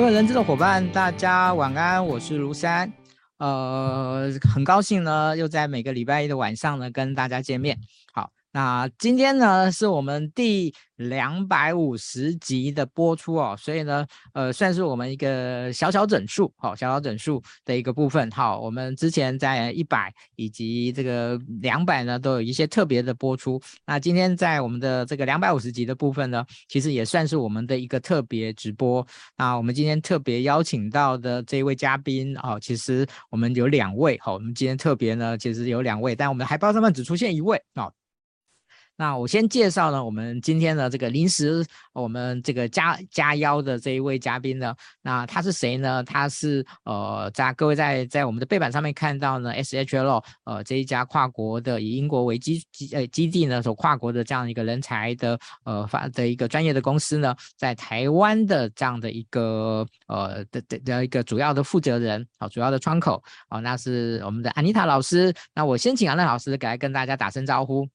各位人资的伙伴，大家晚安，我是卢山，呃，很高兴呢，又在每个礼拜一的晚上呢，跟大家见面。那今天呢，是我们第两百五十集的播出哦，所以呢，呃，算是我们一个小小整数，好，小小整数的一个部分。好，我们之前在一百以及这个两百呢，都有一些特别的播出。那今天在我们的这个两百五十集的部分呢，其实也算是我们的一个特别直播。那我们今天特别邀请到的这一位嘉宾哦，其实我们有两位，好，我们今天特别呢，其实有两位，但我们的海报上面只出现一位啊。那我先介绍呢，我们今天的这个临时我们这个加加邀的这一位嘉宾呢，那他是谁呢？他是呃，在各位在在我们的背板上面看到呢，SHL 呃这一家跨国的以英国为基基呃基地呢，所跨国的这样一个人才的呃发的一个专业的公司呢，在台湾的这样的一个呃的的的一个主要的负责人啊，主要的窗口啊，那是我们的安妮塔老师。那我先请安妮老师来跟大家打声招呼。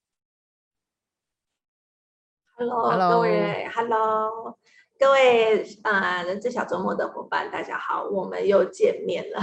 Hello，各位，Hello，各位啊，人资小周末的伙伴，大家好，我们又见面了。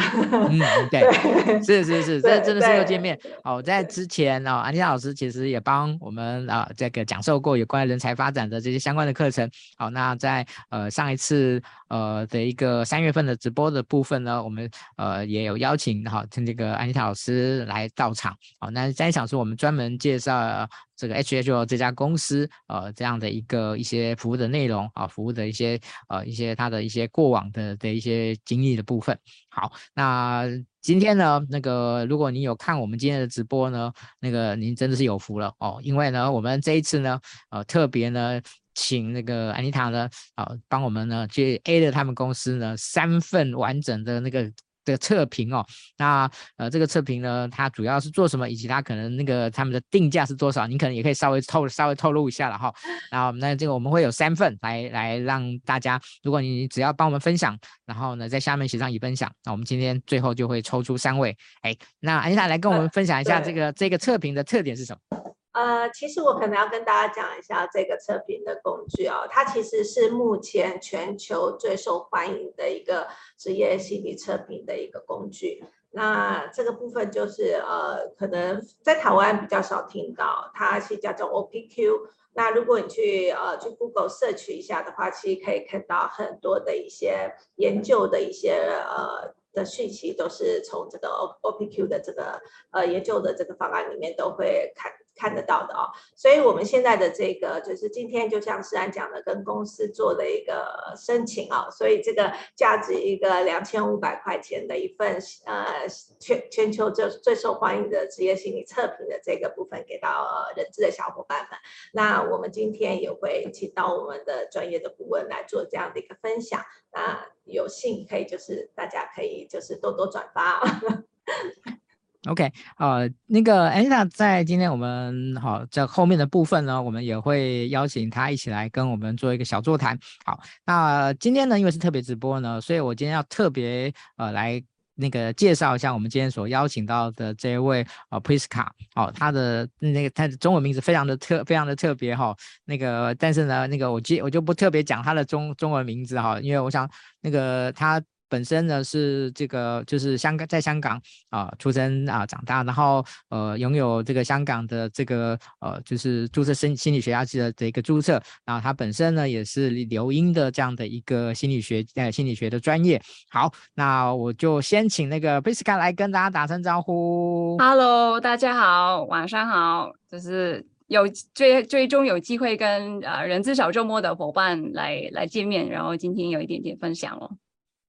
嗯，对，对是是是，这真的是又见面。好，在之前呢，安妮塔老师其实也帮我们啊这个讲授过有关人才发展的这些相关的课程。好，那在呃上一次呃的一个三月份的直播的部分呢，我们呃也有邀请好听这个安妮塔老师来到场。好，那在场是我们专门介绍。这个 H H O 这家公司，呃，这样的一个一些服务的内容啊，服务的一些呃一些它的一些过往的的一些经历的部分。好，那今天呢，那个如果你有看我们今天的直播呢，那个您真的是有福了哦，因为呢，我们这一次呢，呃，特别呢，请那个安妮塔呢，啊、呃，帮我们呢去 A 了他们公司呢三份完整的那个。的测评哦，那呃，这个测评呢，它主要是做什么，以及它可能那个他们的定价是多少？你可能也可以稍微透稍微透露一下了哈。然后那这个我们会有三份来来让大家，如果你只要帮我们分享，然后呢在下面写上已分享，那我们今天最后就会抽出三位。哎，那安妮塔来跟我们分享一下这个、呃、这个测评的特点是什么？呃，其实我可能要跟大家讲一下这个测评的工具、哦，它其实是目前全球最受欢迎的一个职业心理测评的一个工具。那这个部分就是呃，可能在台湾比较少听到，它是叫做 OPQ。那如果你去呃去 Google 摄取一下的话，其实可以看到很多的一些研究的一些呃的讯息，都是从这个 OPQ 的这个呃研究的这个方案里面都会看。看得到的哦，所以我们现在的这个就是今天就像思安讲的，跟公司做的一个申请啊，所以这个价值一个两千五百块钱的一份呃全全球最最受欢迎的职业心理测评的这个部分给到人资的小伙伴们。那我们今天也会请到我们的专业的顾问来做这样的一个分享。那有幸可以就是大家可以就是多多转发。OK，呃，那个安妮塔在今天我们好在后面的部分呢，我们也会邀请她一起来跟我们做一个小座谈。好，那今天呢，因为是特别直播呢，所以我今天要特别呃来那个介绍一下我们今天所邀请到的这一位呃 Priska，哦，他的那个他的中文名字非常的特非常的特别哈、哦，那个但是呢，那个我记我就不特别讲他的中中文名字哈，因为我想那个他。本身呢是这个就是香港，在香港啊、呃、出生啊、呃、长大，然后呃拥有这个香港的这个呃就是注册心心理学家的的一个注册，然后他本身呢也是留英的这样的一个心理学呃心理学的专业。好，那我就先请那个 Priska 来跟大家打声招呼。Hello，大家好，晚上好，就是有最最终有机会跟呃人资小周末的伙伴来来见面，然后今天有一点点分享哦。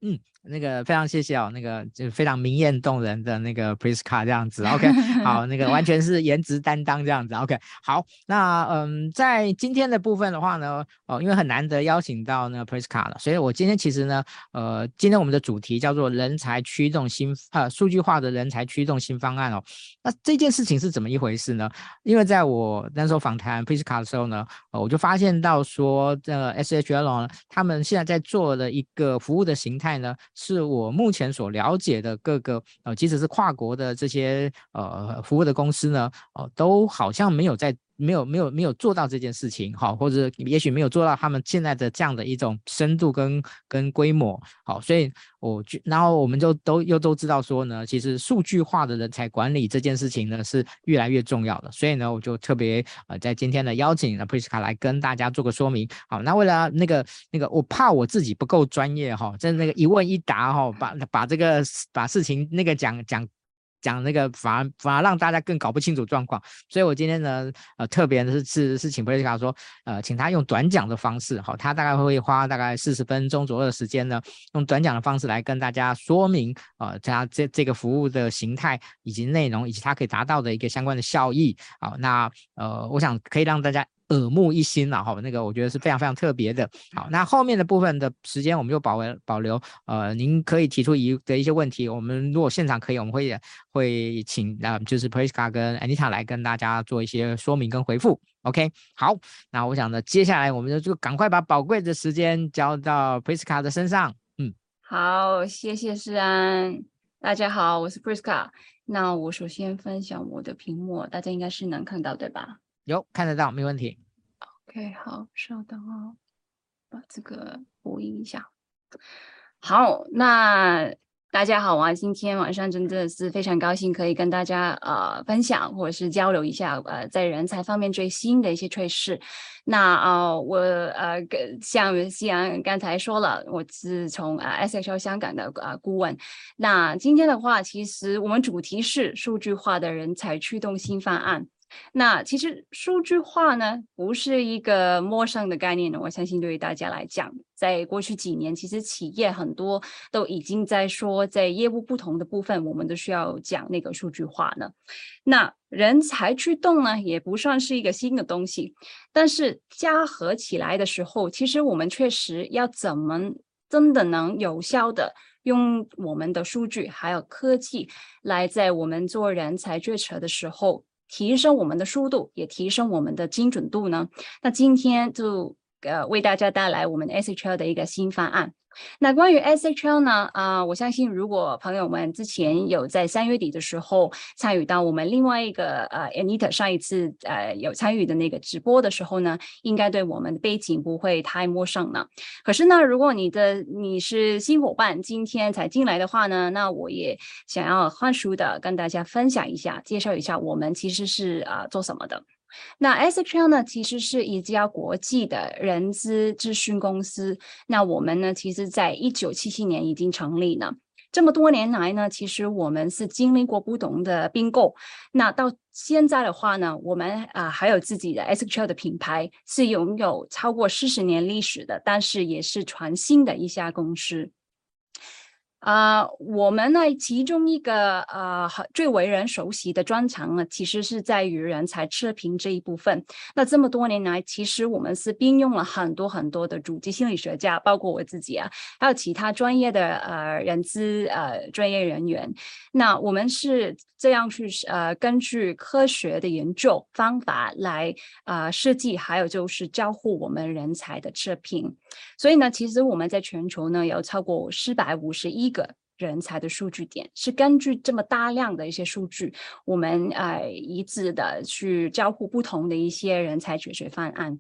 嗯。那个非常谢谢哦，那个就非常明艳动人的那个 Priska 这样子，OK，好，那个完全是颜值担当这样子，OK，好，那嗯，在今天的部分的话呢，哦，因为很难得邀请到那个 Priska 了，所以我今天其实呢，呃，今天我们的主题叫做人才驱动新呃数据化的人才驱动新方案哦，那这件事情是怎么一回事呢？因为在我那时候访谈 Priska 的时候呢，呃，我就发现到说，呃，SHL，他们现在在做的一个服务的形态呢。是我目前所了解的各个呃，即使是跨国的这些呃服务的公司呢，哦、呃，都好像没有在没有没有没有做到这件事情，好，或者也许没有做到他们现在的这样的一种深度跟跟规模，好，所以我就然后我们就都又都知道说呢，其实数据化的人才管理这件事情呢是越来越重要的，所以呢，我就特别呃在今天的邀请呢 Priska 来跟大家做个说明，好，那为了那个那个我怕我自己不够专业哈，在那个一问一答哈，把把这个把事情那个讲讲。讲那个反而反而让大家更搞不清楚状况，所以我今天呢，呃，特别的是是是请 Priska 说，呃，请他用短讲的方式，好，他大概会花大概四十分钟左右的时间呢，用短讲的方式来跟大家说明，呃，他这这个服务的形态以及内容，以及它可以达到的一个相关的效益，好，那呃，我想可以让大家。耳目一新了哈，那个我觉得是非常非常特别的。好，那后面的部分的时间我们就保为保留。呃，您可以提出一的一些问题，我们如果现场可以，我们会会请啊，就是 Priska 跟 Anita 来跟大家做一些说明跟回复。OK，好，那我想呢，接下来我们就就赶快把宝贵的时间交到 Priska 的身上。嗯，好，谢谢诗安。大家好，我是 Priska。那我首先分享我的屏幕，大家应该是能看到对吧？有看得到，没问题。OK，好，稍等哦，把这个播音一下。好，那大家好啊，今天晚上真的是非常高兴可以跟大家呃分享或者是交流一下呃在人才方面最新的一些趋势。那啊、呃，我呃跟像夕阳刚才说了，我是从呃 S H O 香港的呃顾问。那今天的话，其实我们主题是数据化的人才驱动新方案。那其实数据化呢，不是一个陌生的概念呢。我相信对于大家来讲，在过去几年，其实企业很多都已经在说，在业务不同的部分，我们都需要讲那个数据化呢。那人才驱动呢，也不算是一个新的东西，但是加合起来的时候，其实我们确实要怎么真的能有效的用我们的数据还有科技，来在我们做人才决策的时候。提升我们的速度，也提升我们的精准度呢。那今天就呃为大家带来我们 SHL 的一个新方案。那关于 SHL 呢？啊、我相信如果朋友们之前有在三月底的时候参与到我们另外一个呃 Anita 上一次呃有参与的那个直播的时候呢，应该对我们的背景不会太陌生了。可是呢，如果你的你是新伙伴，今天才进来的话呢，那我也想要快速的跟大家分享一下，介绍一下我们其实是啊、做什么的。那 SHL 呢，其实是一家国际的人资咨询公司。那我们呢，其实在一九七七年已经成立了。这么多年来呢，其实我们是经历过不同的并购。那到现在的话呢，我们啊、还有自己的 SHL 的品牌，是拥有超过四十年历史的，但是也是全新的一家公司。啊我们呢，其中一个呃最为人熟悉的专长呢，其实是在于人才测评这一部分。那这么多年来，其实我们是并用了很多很多的主机心理学家，包括我自己啊，还有其他专业的呃人资呃专业人员。那我们是这样去呃根据科学的研究方法来呃设计，还有就是交互我们人才的测评。所以呢，其实我们在全球呢有超过四百五十一个人才的数据点，是根据这么大量的一些数据，我们呃一致的去交互不同的一些人才解决方案。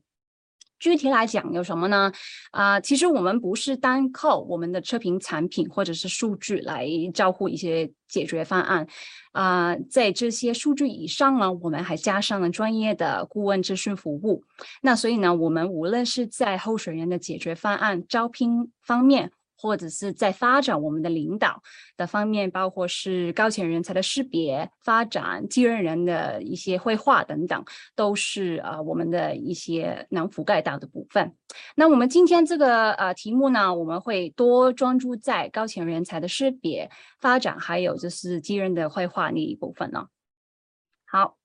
具体来讲有什么呢？啊、其实我们不是单靠我们的测评产品或者是数据来招呼一些解决方案。啊、在这些数据以上呢，我们还加上了专业的顾问咨询服务。那所以呢，我们无论是在候选人的解决方案招聘方面，或者是在发展我们的领导的方面，包括是高潜人才的识别、发展、继任人的一些绘画等等，都是呃我们的一些能覆盖到的部分。那我们今天这个呃题目呢，我们会多专注在高潜人才的识别、发展，还有就是继任的绘画那一部分呢。好。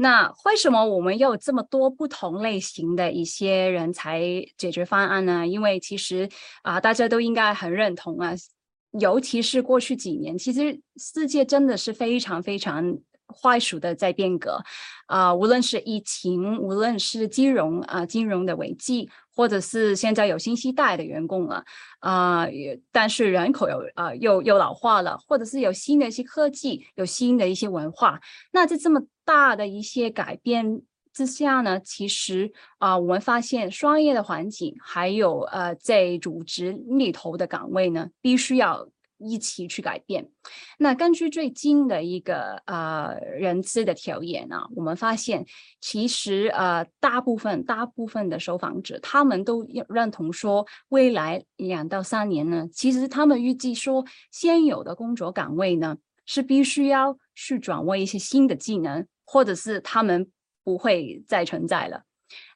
那为什么我们有这么多不同类型的一些人才解决方案呢？因为其实啊、大家都应该很认同啊，尤其是过去几年，其实世界真的是非常非常快速的在变革啊、无论是疫情，无论是金融啊、金融的危机。或者是现在有新息代的员工了，啊、呃，但是人口有啊、又又老化了，或者是有新的一些科技，有新的一些文化，那在这么大的一些改变之下呢，其实啊、我们发现商业的环境还有呃在组织里头的岗位呢，必须要。一起去改变。那根据最近的一个呃人资的调研啊，我们发现其实呃大部分大部分的受访者他们都认同说，未来两到三年呢，其实他们预计说现有的工作岗位呢是必须要去掌握一些新的技能，或者是他们不会再存在了。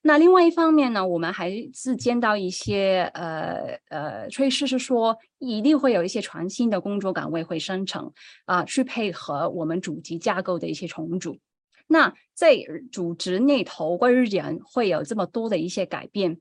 那另外一方面呢，我们还是见到一些呃呃趋势是说，一定会有一些全新的工作岗位会生成啊、去配合我们主机架构的一些重组。那在组织内头，关于人会有这么多的一些改变。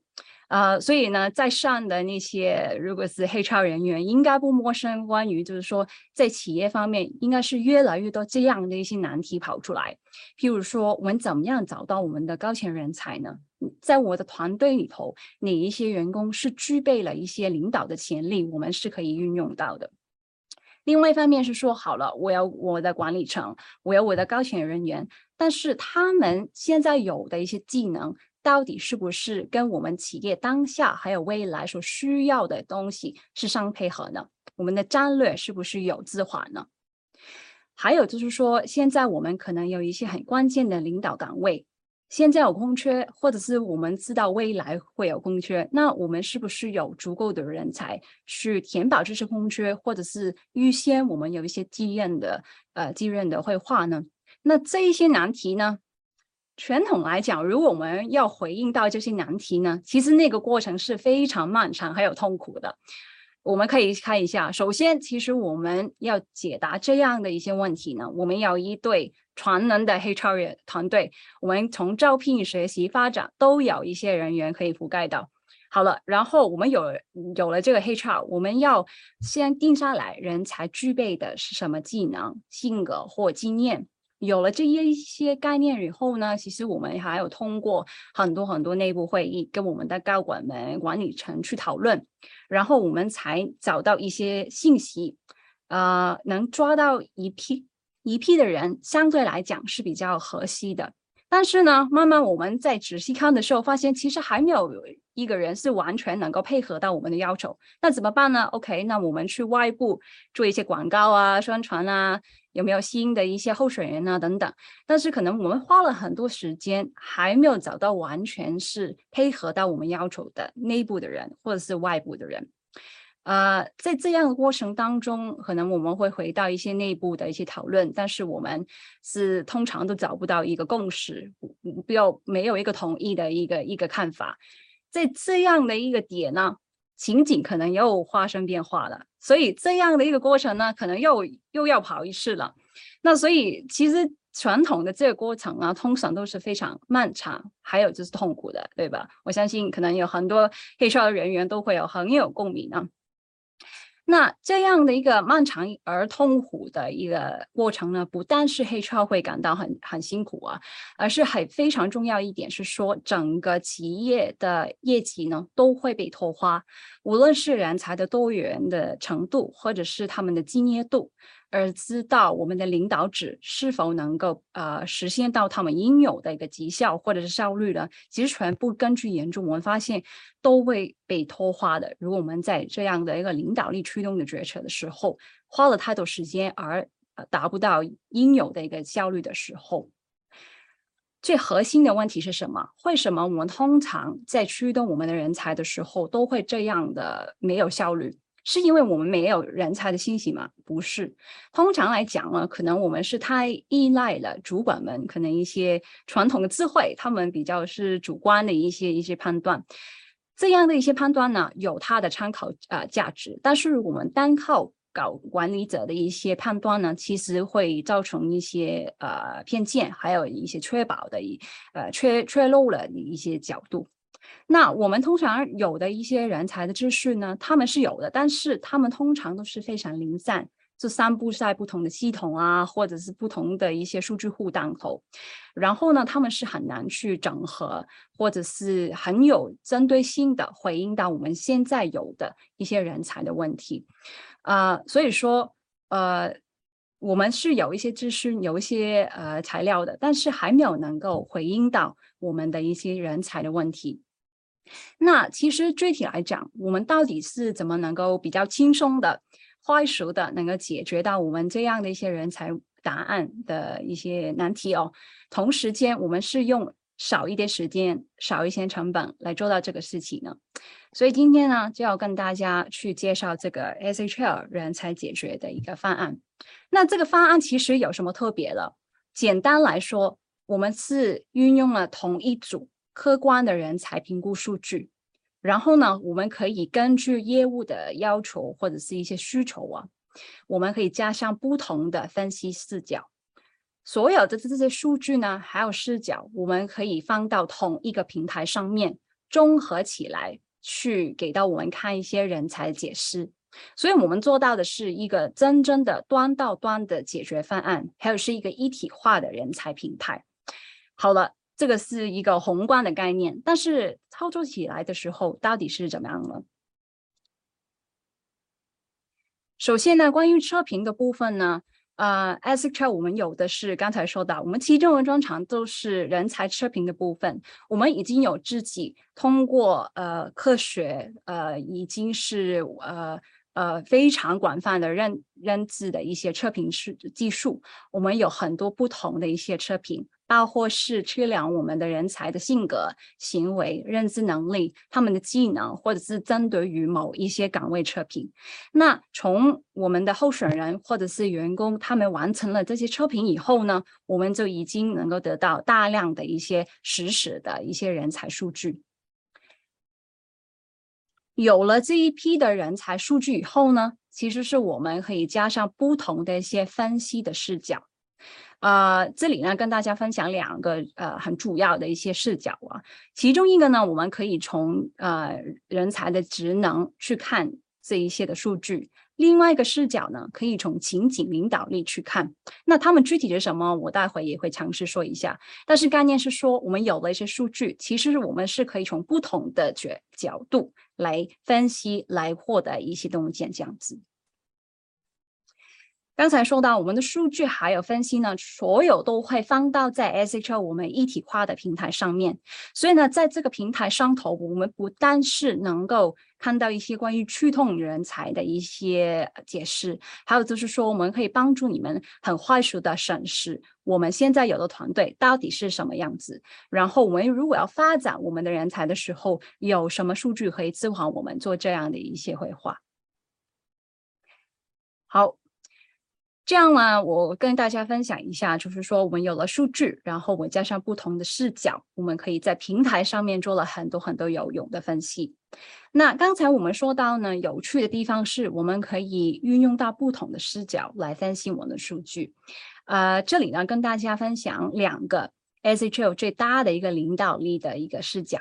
呃，所以呢，在上的那些如果是黑超人员，应该不陌生。关于就是说，在企业方面，应该是越来越多这样的一些难题跑出来。譬如说，我们怎么样找到我们的高潜人才呢？在我的团队里头，哪一些员工是具备了一些领导的潜力，我们是可以运用到的。另外一方面是说，好了，我有我的管理层，我有我的高潜人员，但是他们现在有的一些技能。到底是不是跟我们企业当下还有未来所需要的东西是相配合呢？我们的战略是不是有置换呢？还有就是说，现在我们可能有一些很关键的领导岗位，现在有空缺，或者是我们知道未来会有空缺，那我们是不是有足够的人才去填饱这些空缺，或者是预先我们有一些继任的呃继任的绘画呢？那这一些难题呢？传统来讲，如果我们要回应到这些难题呢，其实那个过程是非常漫长还有痛苦的。我们可以看一下，首先，其实我们要解答这样的一些问题呢，我们要一对全能的 HR 团队，我们从招聘、学习、发展都有一些人员可以覆盖到。好了，然后我们有有了这个 HR，我们要先定下来人才具备的是什么技能、性格或经验。有了这一些概念以后呢，其实我们还有通过很多很多内部会议，跟我们的高管们、管理层去讨论，然后我们才找到一些信息，呃，能抓到一批一批的人，相对来讲是比较合适的。但是呢，慢慢我们在仔细看的时候，发现其实还没有一个人是完全能够配合到我们的要求。那怎么办呢？OK，那我们去外部做一些广告啊、宣传啊。有没有新的一些候选人啊等等？但是可能我们花了很多时间，还没有找到完全是配合到我们要求的内部的人或者是外部的人。呃，在这样的过程当中，可能我们会回到一些内部的一些讨论，但是我们是通常都找不到一个共识，不要没有一个统一的一个一个看法。在这样的一个点呢，情景可能又发生变化了。所以这样的一个过程呢，可能又又要跑一次了。那所以其实传统的这个过程啊，通常都是非常漫长，还有就是痛苦的，对吧？我相信可能有很多 HR 的人员都会有很有共鸣啊。那这样的一个漫长而痛苦的一个过程呢，不但是 HR 会感到很很辛苦啊，而是很非常重要一点是说，整个企业的业绩呢都会被拖花，无论是人才的多元的程度，或者是他们的敬业度。而知道我们的领导者是否能够呃实现到他们应有的一个绩效或者是效率呢？其实全部根据研究，我们发现都会被拖垮的。如果我们在这样的一个领导力驱动的决策的时候，花了太多时间而达不到应有的一个效率的时候，最核心的问题是什么？为什么我们通常在驱动我们的人才的时候都会这样的没有效率？是因为我们没有人才的信息吗？不是，通常来讲呢，可能我们是太依赖了主管们，可能一些传统的智慧，他们比较是主观的一些一些判断，这样的一些判断呢，有它的参考啊、呃、价值。但是我们单靠搞管理者的一些判断呢，其实会造成一些呃偏见，还有一些确保的一呃缺缺漏了一些角度。那我们通常有的一些人才的资讯呢，他们是有的，但是他们通常都是非常零散，就散布在不同的系统啊，或者是不同的一些数据库当头。然后呢，他们是很难去整合，或者是很有针对性的回应到我们现在有的一些人才的问题。啊、呃，所以说，呃，我们是有一些资讯，有一些呃材料的，但是还没有能够回应到我们的一些人才的问题。那其实具体来讲，我们到底是怎么能够比较轻松的、快速的能够解决到我们这样的一些人才答案的一些难题哦？同时间，我们是用少一点时间、少一些成本来做到这个事情呢？所以今天呢，就要跟大家去介绍这个 SHL 人才解决的一个方案。那这个方案其实有什么特别的？简单来说，我们是运用了同一组。客观的人才评估数据，然后呢，我们可以根据业务的要求或者是一些需求啊，我们可以加上不同的分析视角。所有的这些数据呢，还有视角，我们可以放到同一个平台上面，综合起来去给到我们看一些人才解释。所以我们做到的是一个真正的端到端的解决方案，还有是一个一体化的人才平台。好了。这个是一个宏观的概念，但是操作起来的时候到底是怎么样呢？首先呢，关于测评的部分呢，呃，SHL 我们有的是刚才说到，我们其实中的专长都是人才测评的部分，我们已经有自己通过呃科学呃已经是呃。呃，非常广泛的认认知的一些测评是技术，我们有很多不同的一些测评，包括是测量我们的人才的性格、行为、认知能力、他们的技能，或者是针对于某一些岗位测评。那从我们的候选人或者是员工，他们完成了这些测评以后呢，我们就已经能够得到大量的一些实时的一些人才数据。有了这一批的人才数据以后呢，其实是我们可以加上不同的一些分析的视角。呃，这里呢跟大家分享两个呃很主要的一些视角啊，其中一个呢，我们可以从呃人才的职能去看这一些的数据。另外一个视角呢，可以从情景领导力去看。那他们具体是什么？我待会也会尝试说一下。但是概念是说，我们有了一些数据，其实我们是可以从不同的角角度来分析，来获得一些东西这样子。刚才说到我们的数据还有分析呢，所有都会放到在 S H O 我们一体化的平台上面。所以呢，在这个平台上头，我们不但是能够看到一些关于驱动人才的一些解释，还有就是说，我们可以帮助你们很快速的审视我们现在有的团队到底是什么样子。然后，我们如果要发展我们的人才的时候，有什么数据可以支援我们做这样的一些绘画。好。这样呢，我跟大家分享一下，就是说我们有了数据，然后我加上不同的视角，我们可以在平台上面做了很多很多有用的分析。那刚才我们说到呢，有趣的地方是我们可以运用到不同的视角来分析我们的数据。呃，这里呢跟大家分享两个 SHL 最大的一个领导力的一个视角，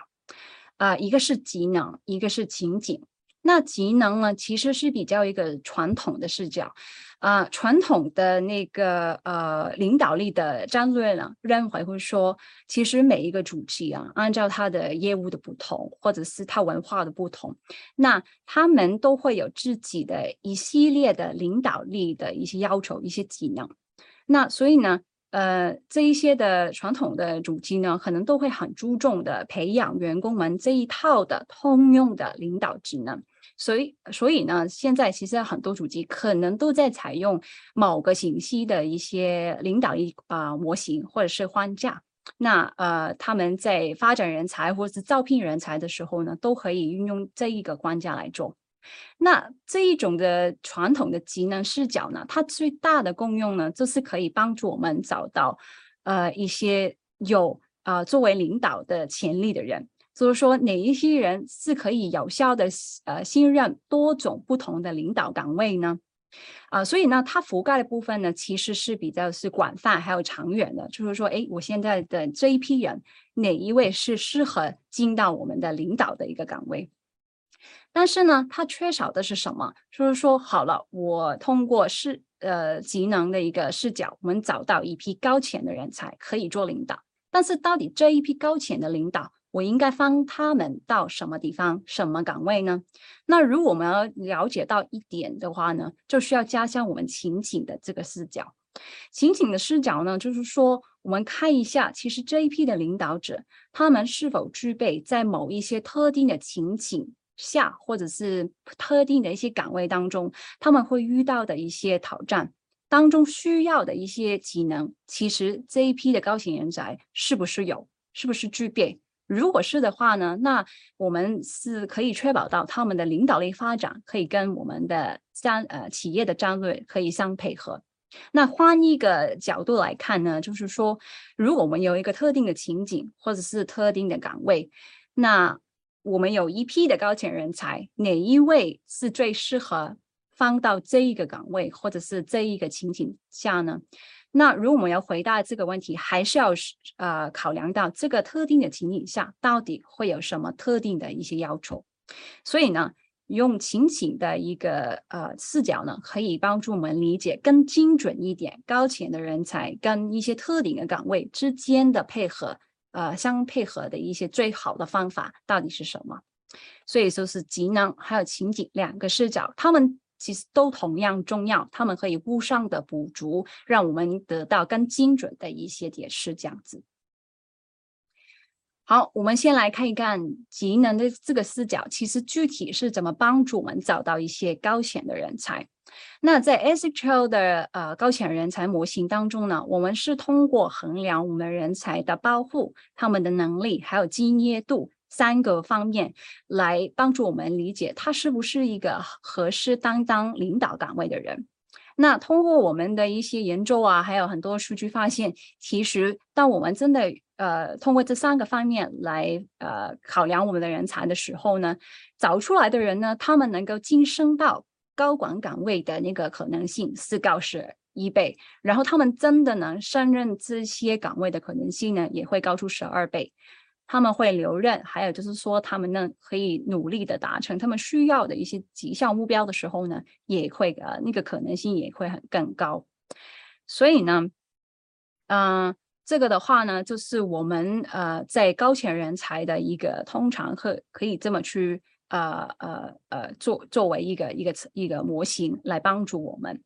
啊、一个是技能，一个是情景。那技能呢，其实是比较一个传统的视角，啊、传统的那个呃领导力的战略呢，认为会说，其实每一个主机啊，按照它的业务的不同，或者是它文化的不同，那他们都会有自己的一系列的领导力的一些要求，一些技能。那所以呢，呃，这一些的传统的主机呢，可能都会很注重的培养员工们这一套的通用的领导职能。所以，所以呢，现在其实很多主机可能都在采用某个信息的一些领导力啊、模型或者是框架。那呃，他们在发展人才或者是招聘人才的时候呢，都可以运用这一个框架来做。那这一种的传统的技能视角呢，它最大的功用呢，就是可以帮助我们找到呃一些有呃作为领导的潜力的人。就是说，哪一些人是可以有效的呃信任多种不同的领导岗位呢？啊、所以呢，它覆盖的部分呢，其实是比较是广泛还有长远的。就是说，哎，我现在的这一批人，哪一位是适合进到我们的领导的一个岗位？但是呢，它缺少的是什么？就是说，好了，我通过视呃职能的一个视角，我们找到一批高潜的人才可以做领导。但是，到底这一批高潜的领导，我应该放他们到什么地方、什么岗位呢？那如果我们要了解到一点的话呢，就需要加上我们情景的这个视角。情景的视角呢，就是说，我们看一下，其实这一批的领导者，他们是否具备在某一些特定的情景下，或者是特定的一些岗位当中，他们会遇到的一些挑战当中需要的一些技能，其实这一批的高潜人才是不是有，是不是具备？如果是的话呢，那我们是可以确保到他们的领导力发展可以跟我们的战呃企业的战略可以相配合。那换一个角度来看呢，就是说，如果我们有一个特定的情景或者是特定的岗位，那我们有一批的高潜人才，哪一位是最适合放到这一个岗位或者是这一个情景下呢？那如果我们要回答这个问题，还是要呃考量到这个特定的情景下到底会有什么特定的一些要求，所以呢，用情景的一个呃视角呢，可以帮助我们理解更精准一点高潜的人才跟一些特定的岗位之间的配合，呃，相配合的一些最好的方法到底是什么？所以说是职能还有情景两个视角，他们其实都同样重要，他们可以互相的补足，让我们得到更精准的一些解释，这样子。好，我们先来看一看职能的这个视角，其实具体是怎么帮助我们找到一些高潜的人才。那在 SHL 的呃高潜人才模型当中呢，我们是通过衡量我们人才的抱负、他们的能力还有敬业度三个方面，来帮助我们理解他是不是一个合适担当领导岗位的人。那通过我们的一些研究啊，还有很多数据发现，其实当我们真的呃通过这三个方面来呃考量我们的人才的时候呢，找出来的人呢，他们能够晋升到高管岗位的那个可能性是高是一倍，然后他们真的能胜任这些岗位的可能性呢，也会高出十二倍。他们会留任，还有就是说，他们呢可以努力的达成他们需要的一些绩效目标的时候呢，也会呃那个可能性也会很更高。所以呢，嗯、这个的话呢，就是我们呃在高潜人才的一个通常可可以这么去呃呃呃作作为一个一个一个模型来帮助我们。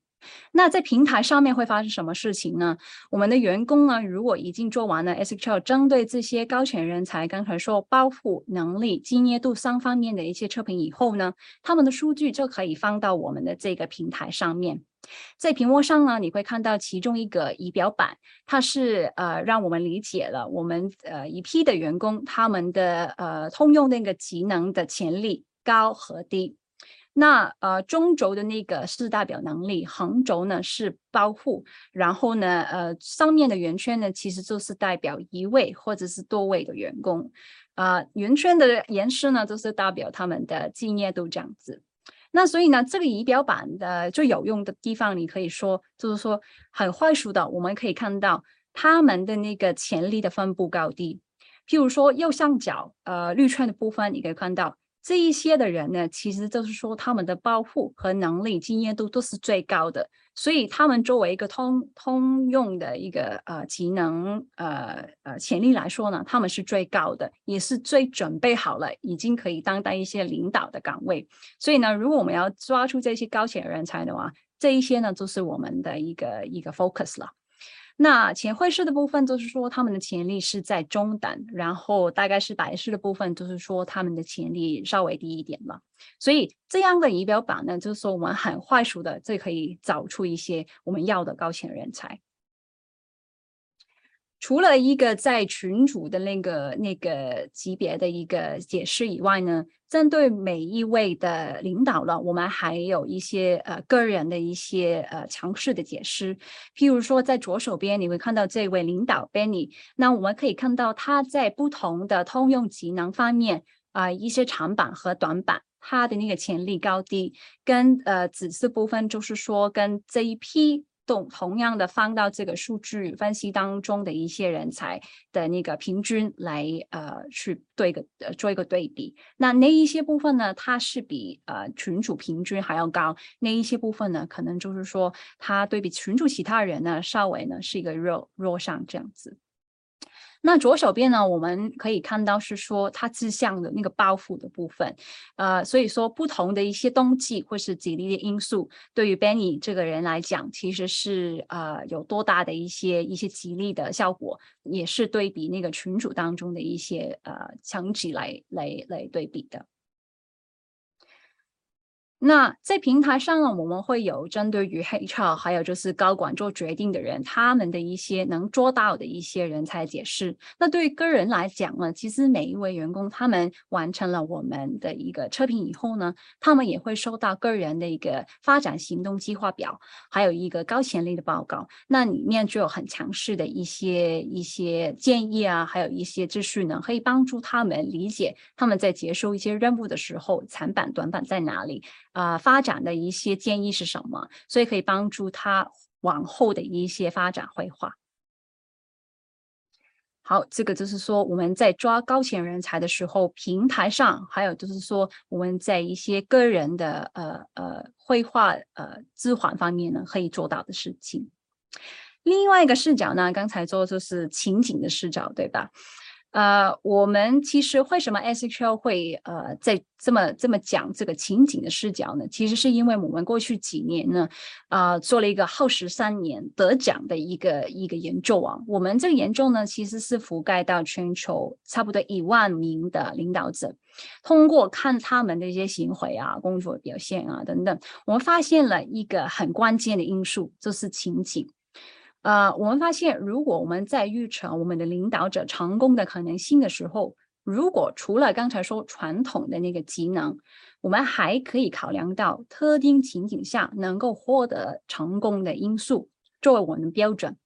那在平台上面会发生什么事情呢？我们的员工呢，如果已经做完了 S Q L，针对这些高潜人才，刚才说抱负、能力、敬业度三方面的一些测评以后呢，他们的数据就可以放到我们的这个平台上面。在屏幕上呢，你会看到其中一个仪表板，它是呃让我们理解了我们呃一批的员工他们的呃通用那个技能的潜力高和低。那呃，中轴的那个是代表能力，横轴呢是抱负，然后呢，呃，上面的圆圈呢其实就是代表一位或者是多位的员工，啊、圆圈的颜色呢就是代表他们的敬业度这样子。那所以呢，这个仪表板的最有用的地方，你可以说就是说很快速的，我们可以看到他们的那个潜力的分布高低。譬如说右上角呃绿圈的部分，你可以看到。这一些的人呢，其实就是说他们的抱负和能力、经验度都是最高的，所以他们作为一个通通用的一个呃技能呃呃潜力来说呢，他们是最高的，也是最准备好了，已经可以当当一些领导的岗位。所以呢，如果我们要抓住这些高潜人才的话，这一些呢，就是我们的一个一个 focus 了。那浅灰色的部分就是说他们的潜力是在中等，然后大概是白色的部分就是说他们的潜力稍微低一点嘛。所以这样的仪表板呢，就是说我们很快速的就可以找出一些我们要的高潜人才。除了一个在群主的那个那个级别的一个解释以外呢，针对每一位的领导呢，我们还有一些呃个人的一些呃强势的解释。譬如说，在左手边你会看到这位领导 Benny，那我们可以看到他在不同的通用技能方面啊、一些长板和短板，他的那个潜力高低，跟呃紫色部分就是说跟这一批。同同样的放到这个数据分析当中的一些人才的那个平均来呃去对个呃做一个对比。那那一些部分呢，它是比呃群主平均还要高；那一些部分呢，可能就是说它对比群主其他人呢，稍微呢是一个弱弱项这样子。那左手边呢，我们可以看到是说他志向的那个包袱的部分，呃，所以说不同的一些冬季或是吉利的因素，对于 Benny 这个人来讲，其实是呃有多大的一些一些吉利的效果，也是对比那个群主当中的一些呃强级来来来对比的。那在平台上呢，我们会有针对于 HR，还有就是高管做决定的人，他们的一些能做到的一些人才解释。那对于个人来讲呢，其实每一位员工他们完成了我们的一个测评以后呢，他们也会收到个人的一个发展行动计划表，还有一个高潜力的报告。那里面就有很强势的一些一些建议啊，还有一些秩序呢，可以帮助他们理解他们在接受一些任务的时候，长板短板在哪里。啊、发展的一些建议是什么？所以可以帮助他往后的一些发展规划。好，这个就是说我们在抓高潜人才的时候，平台上还有就是说我们在一些个人的呃呃绘画呃资缓方面呢，可以做到的事情。另外一个视角呢，刚才做就是情景的视角，对吧？呃，我们其实为什么 SHL 会呃在这么这么讲这个情景的视角呢？其实是因为我们过去几年呢，啊、做了一个耗时三年得奖的一个一个研究啊。我们这个研究呢，其实是覆盖到全球差不多一万名的领导者，通过看他们的一些行为啊、工作表现啊等等，我们发现了一个很关键的因素，就是情景。呃，我们发现，如果我们在预测我们的领导者成功的可能性的时候，如果除了刚才说传统的那个技能，我们还可以考量到特定情景下能够获得成功的因素作为我们的标准。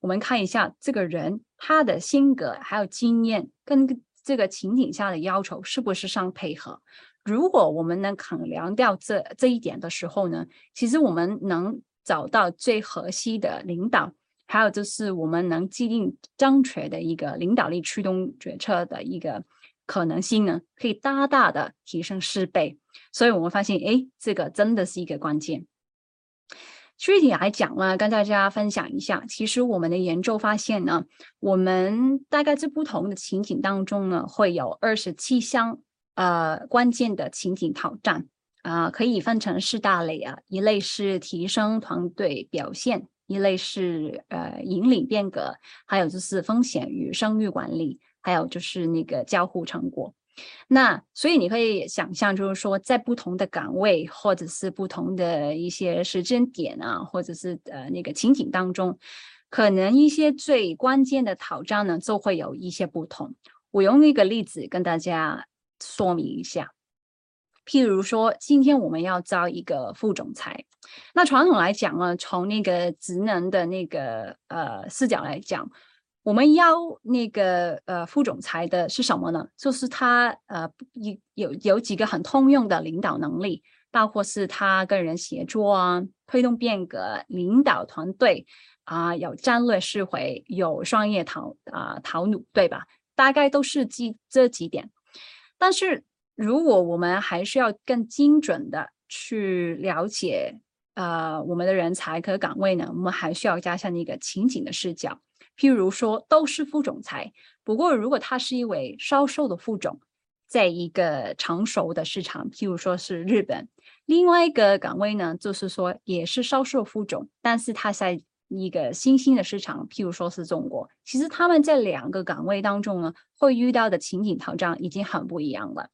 我们看一下这个人他的性格还有经验跟这个情景下的要求是不是相配合。如果我们能考量到这这一点的时候呢，其实我们能找到最合适的领导。还有就是，我们能制定正确的一个领导力驱动决策的一个可能性呢，可以大大的提升四倍。所以我们发现，哎，这个真的是一个关键。具体来讲呢，跟大家分享一下，其实我们的研究发现呢，我们大概在不同的情景当中呢，会有二十七项呃关键的情景挑战啊、可以分成四大类啊，一类是提升团队表现。一类是呃引领变革，还有就是风险与声誉管理，还有就是那个交互成果。那所以你可以想象，就是说在不同的岗位或者是不同的一些时间点啊，或者是呃那个情景当中，可能一些最关键的挑战呢，就会有一些不同。我用一个例子跟大家说明一下。譬如说，今天我们要招一个副总裁，那传统来讲呢，从那个职能的那个呃视角来讲，我们要那个呃副总裁的是什么呢？就是他呃有有有几个很通用的领导能力，包括是他跟人协作啊，推动变革，领导团队啊，有战略思维，有商业头啊头脑，对吧？大概都是几这几点，但是。如果我们还需要更精准的去了解，呃，我们的人才和岗位呢，我们还需要加上一个情景的视角。譬如说，都是副总裁，不过如果他是一位销售的副总，在一个成熟的市场，譬如说是日本；另外一个岗位呢，就是说也是销售副总，但是他在一个新兴的市场，譬如说是中国。其实他们在两个岗位当中呢，会遇到的情景挑战已经很不一样了。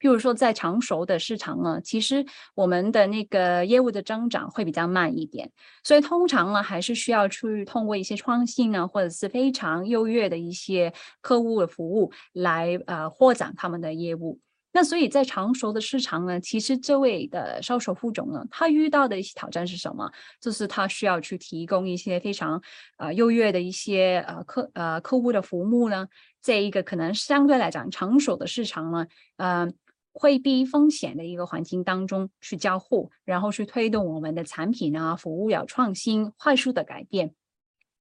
譬如说，在成熟的市场呢，其实我们的那个业务的增长会比较慢一点，所以通常呢，还是需要去通过一些创新呢，或者是非常优越的一些客户的服务来呃扩展他们的业务。那所以在成熟的市场呢，其实这位的销售副总呢，他遇到的一些挑战是什么？就是他需要去提供一些非常呃优越的一些呃客呃客户的服务呢。这一个可能相对来讲成熟的市场呢，呃，规避风险的一个环境当中去交互，然后去推动我们的产品啊、服务要创新、快速的改变，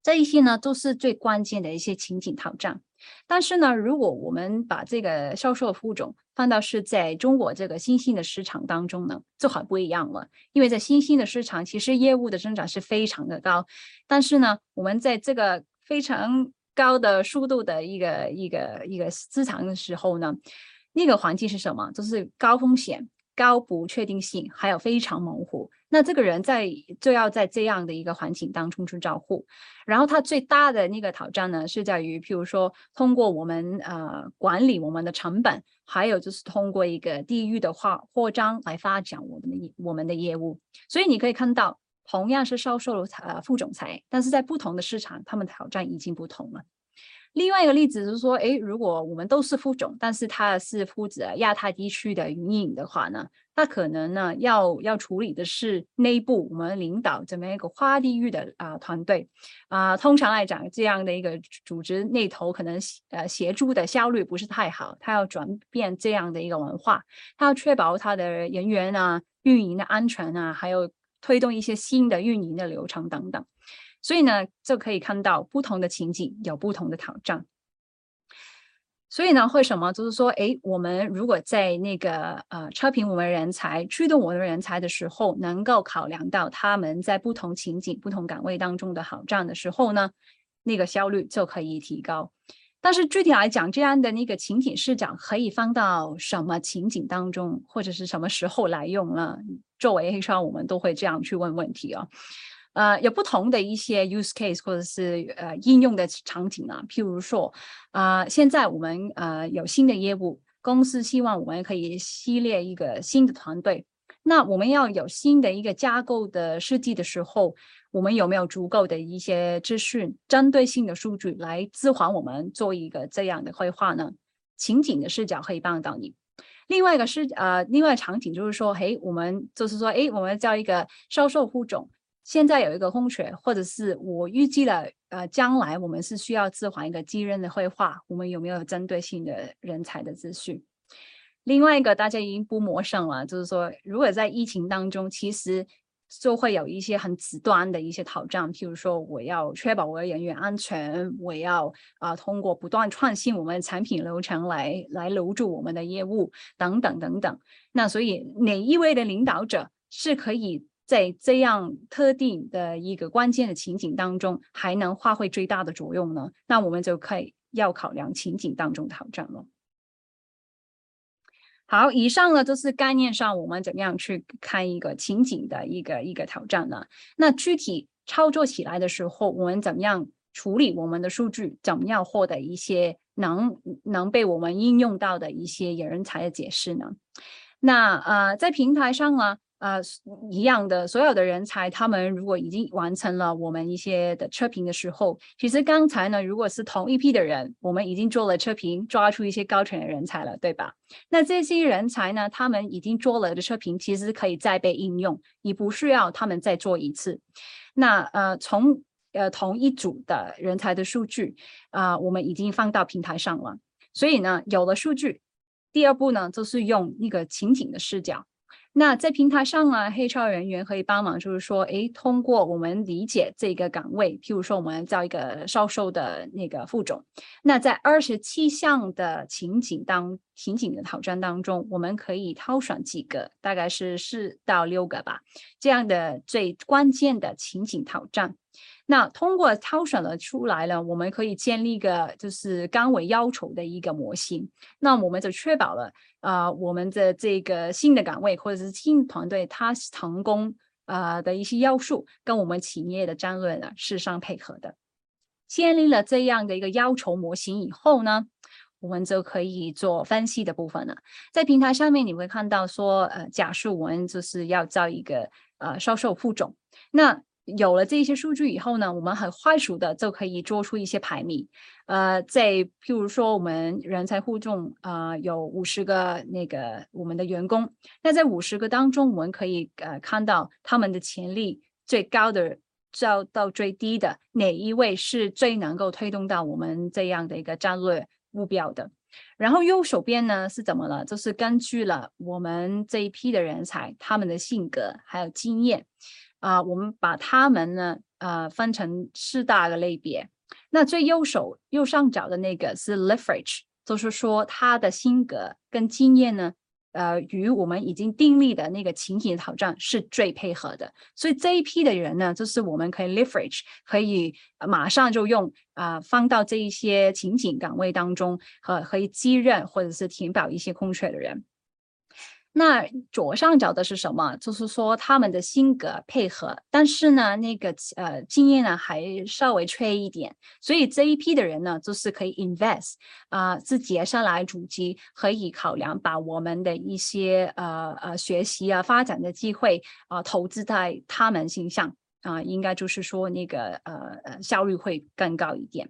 这一些呢都是最关键的一些情景挑战。但是呢，如果我们把这个销售的副总放到是在中国这个新兴的市场当中呢，就很不一样了。因为在新兴的市场，其实业务的增长是非常的高，但是呢，我们在这个非常高的速度的一个一个一个市场的时候呢。那个环境是什么？就是高风险、高不确定性，还有非常模糊。那这个人在就要在这样的一个环境当中去照顾。然后他最大的那个挑战呢，是在于，譬如说，通过我们呃管理我们的成本，还有就是通过一个地域的话扩张来发展我们的我们的业务。所以你可以看到，同样是销售呃副总裁，但是在不同的市场，他们挑战已经不同了。另外一个例子是说，诶，如果我们都是副总，但是他是负责亚太地区的运营的话呢，那可能呢要要处理的是内部我们领导这么一个跨地域的啊、团队啊、通常来讲，这样的一个组织内头可能呃协助的效率不是太好，他要转变这样的一个文化，他要确保他的人员啊运营的安全啊，还有推动一些新的运营的流程等等。所以呢，就可以看到不同的情景有不同的挑战。所以呢，为什么就是说，诶，我们如果在那个呃测评我们人才、驱动我们人才的时候，能够考量到他们在不同情景、不同岗位当中的挑战的时候呢，那个效率就可以提高。但是具体来讲，这样的那个情景视角可以放到什么情景当中，或者是什么时候来用呢？作为 HR，我们都会这样去问问题哦。呃，有不同的一些 use case 或者是呃应用的场景啊，譬如说，啊、现在我们呃有新的业务，公司希望我们可以系列一个新的团队，那我们要有新的一个架构的设计的时候，我们有没有足够的一些资讯、针对性的数据来支援我们做一个这样的规划呢？情景的视角可以帮到你。另外一个是呃，另外场景就是说，嘿，我们就是说，诶，我们叫一个销售副总。现在有一个空缺，或者是我预计了，呃，将来我们是需要置换一个继任的绘画，我们有没有针对性的人才的资讯？另外一个大家已经不陌生了，就是说，如果在疫情当中，其实就会有一些很极端的一些挑战，譬如说，我要确保我的人员安全，我要啊、通过不断创新我们的产品流程来来留住我们的业务等等等等。那所以哪一位的领导者是可以？在这样特定的一个关键的情景当中，还能发挥最大的作用呢？那我们就可以要考量情景当中的挑战了。好，以上呢就是概念上我们怎么样去看一个情景的一个一个挑战呢？那具体操作起来的时候，我们怎么样处理我们的数据？怎么样获得一些能能被我们应用到的一些人才的解释呢？那呃，在平台上呢？啊、呃，一样的，所有的人才，他们如果已经完成了我们一些的测评的时候，其实刚才呢，如果是同一批的人，我们已经做了测评，抓出一些高权的人才了，对吧？那这些人才呢，他们已经做了的测评，其实可以再被应用，你不需要他们再做一次。那呃，从呃同一组的人才的数据啊、我们已经放到平台上了，所以呢，有了数据，第二步呢，就是用那个情景的视角。那在平台上呢，HR 人员可以帮忙，就是说，诶，通过我们理解这个岗位，譬如说，我们叫一个销售的那个副总。那在二十七项的情景当情景的挑战当中，我们可以挑选几个，大概是四到六个吧，这样的最关键的情景挑战。那通过挑选了出来了，我们可以建立一个就是岗位要求的一个模型。那我们就确保了，啊、我们的这个新的岗位或者是新团队，它成功啊、呃、的一些要素，跟我们企业的战略呢是相配合的。建立了这样的一个要求模型以后呢，我们就可以做分析的部分了。在平台上面你会看到说，呃，假设我们就是要招一个呃销售副总，那有了这些数据以后呢，我们很快速的就可以做出一些排名。呃，在譬如说我们人才互动啊、呃，有五十个那个我们的员工，那在五十个当中，我们可以呃看到他们的潜力最高的，到到最低的哪一位是最能够推动到我们这样的一个战略目标的。然后右手边呢是怎么了？就是根据了我们这一批的人才，他们的性格还有经验，啊、我们把他们呢，呃，分成四大个类别。那最右手右上角的那个是 leverage，就是说他的性格跟经验呢。呃，与我们已经订立的那个情景挑战是最配合的，所以这一批的人呢，就是我们可以 leverage，可以马上就用啊、呃，放到这一些情景岗位当中，和可以继任或者是填补一些空缺的人。那左上角的是什么？就是说他们的性格配合，但是呢，那个呃经验呢还稍微缺一点，所以这一批的人呢，就是可以 invest 啊、呃，是接下来主机可以考量把我们的一些呃呃学习啊发展的机会啊、投资在他们身上啊、应该就是说那个呃呃效率会更高一点。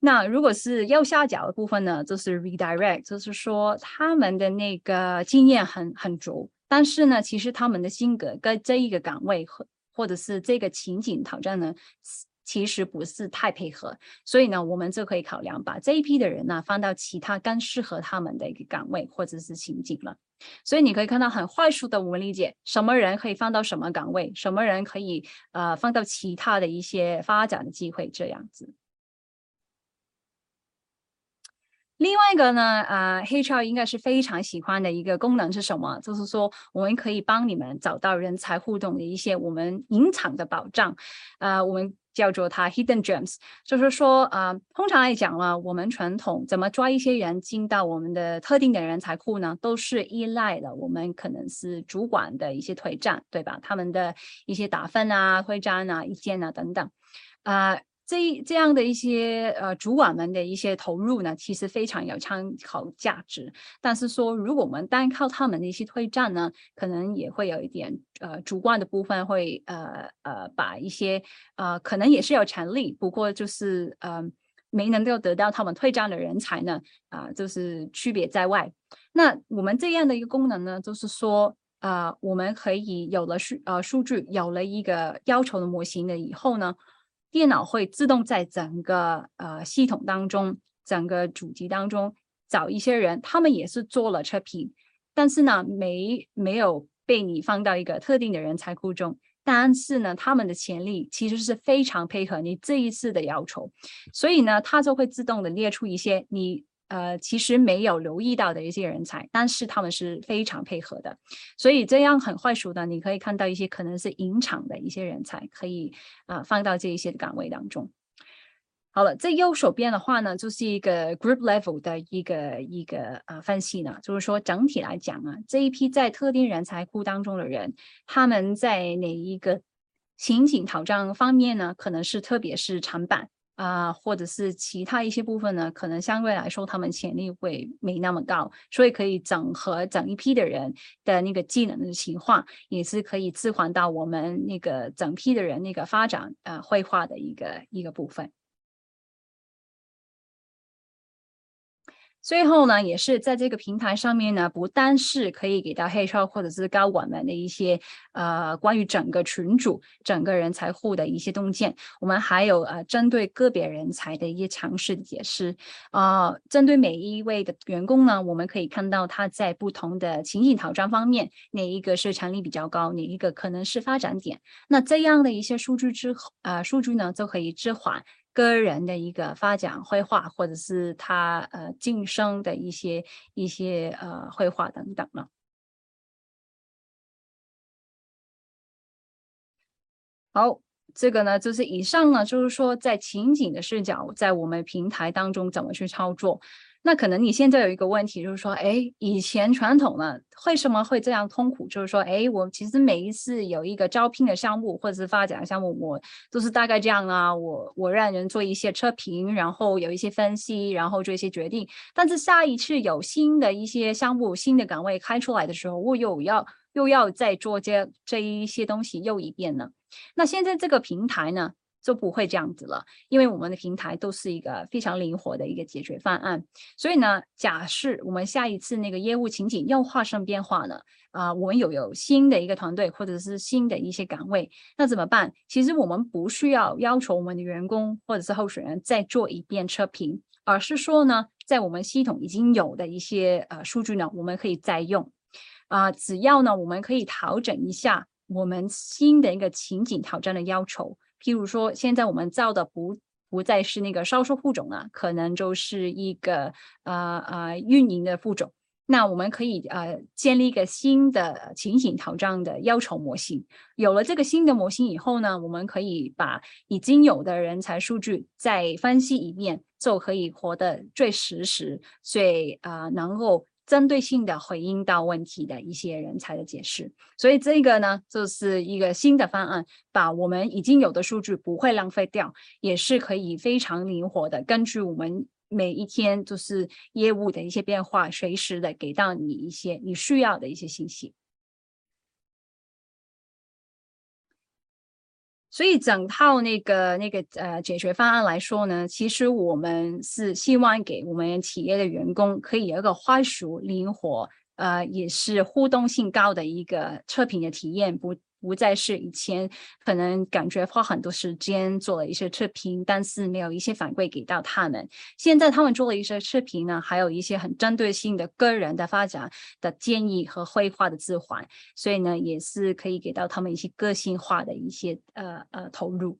那如果是右下角的部分呢，就是 redirect，就是说他们的那个经验很很足，但是呢，其实他们的性格跟这一个岗位或或者是这个情景挑战呢，其实不是太配合，所以呢，我们就可以考量把这一批的人呢放到其他更适合他们的一个岗位或者是情景了。所以你可以看到很快速的我们理解什么人可以放到什么岗位，什么人可以呃放到其他的一些发展的机会这样子。另外一个呢，呃，HR 应该是非常喜欢的一个功能是什么？就是说，我们可以帮你们找到人才互动的一些我们隐藏的保障，呃，我们叫做它 hidden gems。就是说，呃，通常来讲呢，我们传统怎么抓一些人进到我们的特定的人才库呢？都是依赖了我们可能是主管的一些推荐，对吧？他们的一些打分啊、推荐啊、意见啊等等，啊、这这样的一些呃主管们的一些投入呢，其实非常有参考价值。但是说，如果我们单靠他们的一些推荐呢，可能也会有一点呃主观的部分会呃呃把一些呃可能也是有潜力，不过就是呃没能够得到他们推荐的人才呢啊、就是区别在外。那我们这样的一个功能呢，就是说啊、我们可以有了数呃数据，有了一个要求的模型了以后呢。电脑会自动在整个呃系统当中，整个主机当中找一些人，他们也是做了测评，但是呢，没没有被你放到一个特定的人才库中，但是呢，他们的潜力其实是非常配合你这一次的要求，所以呢，它就会自动的列出一些你。呃，其实没有留意到的一些人才，但是他们是非常配合的，所以这样很快速的，你可以看到一些可能是隐藏的一些人才，可以啊、放到这一些岗位当中。好了，这右手边的话呢，就是一个 group level 的一个一个呃分析呢，就是说整体来讲啊，这一批在特定人才库当中的人，他们在哪一个情景挑战方面呢，可能是特别是长板。啊、或者是其他一些部分呢，可能相对来说他们潜力会没那么高，所以可以整合整一批的人的那个技能的情况，也是可以置换到我们那个整批的人那个发展呃绘画的一个一个部分。最后呢，也是在这个平台上面呢，不单是可以给到 HR 或者是高管们的一些呃关于整个群组、整个人才库的一些洞见，我们还有呃针对个别人才的一些尝试的解释啊、针对每一位的员工呢，我们可以看到他在不同的情景挑战方面，哪一个是潜力比较高，哪一个可能是发展点。那这样的一些数据之后，呃，数据呢就可以置换。个人的一个发展绘画，或者是他呃晋升的一些一些呃绘画等等了。好，这个呢就是以上呢就是说在情景的视角，在我们平台当中怎么去操作。那可能你现在有一个问题，就是说，哎，以前传统呢，为什么会这样痛苦？就是说，哎，我其实每一次有一个招聘的项目或者是发展的项目，我都是大概这样啊，我我让人做一些测评，然后有一些分析，然后做一些决定。但是下一次有新的一些项目、新的岗位开出来的时候，我又要又要再做这这一些东西又一遍呢。那现在这个平台呢？就不会这样子了，因为我们的平台都是一个非常灵活的一个解决方案。所以呢，假设我们下一次那个业务情景又发生变化了，啊、我们有有新的一个团队或者是新的一些岗位，那怎么办？其实我们不需要要求我们的员工或者是候选人再做一遍测评，而是说呢，在我们系统已经有的一些呃数据呢，我们可以再用啊、只要呢我们可以调整一下我们新的一个情景挑战的要求，譬如说现在我们造的不不再是那个销售副总啊，可能就是一个呃呃运营的副总。那我们可以呃建立一个新的情形挑战的要求模型。有了这个新的模型以后呢，我们可以把已经有的人才数据再分析一遍，就可以活得最实时，最呃能够针对性的回应到问题的一些人才的解释。所以这个呢，就是一个新的方案，把我们已经有的数据不会浪费掉，也是可以非常灵活的根据我们。每一天就是业务的一些变化，随时的给到你一些你需要的一些信息。所以整套那个那个呃解决方案来说呢，其实我们是希望给我们企业的员工可以有一个快速、灵活，呃，也是互动性高的一个测评的体验，不。不再是以前可能感觉花很多时间做了一些测评，但是没有一些反馈给到他们。现在他们做了一些测评呢，还有一些很针对性的个人的发展的建议和绘画的指环，所以呢，也是可以给到他们一些个性化的一些呃呃投入。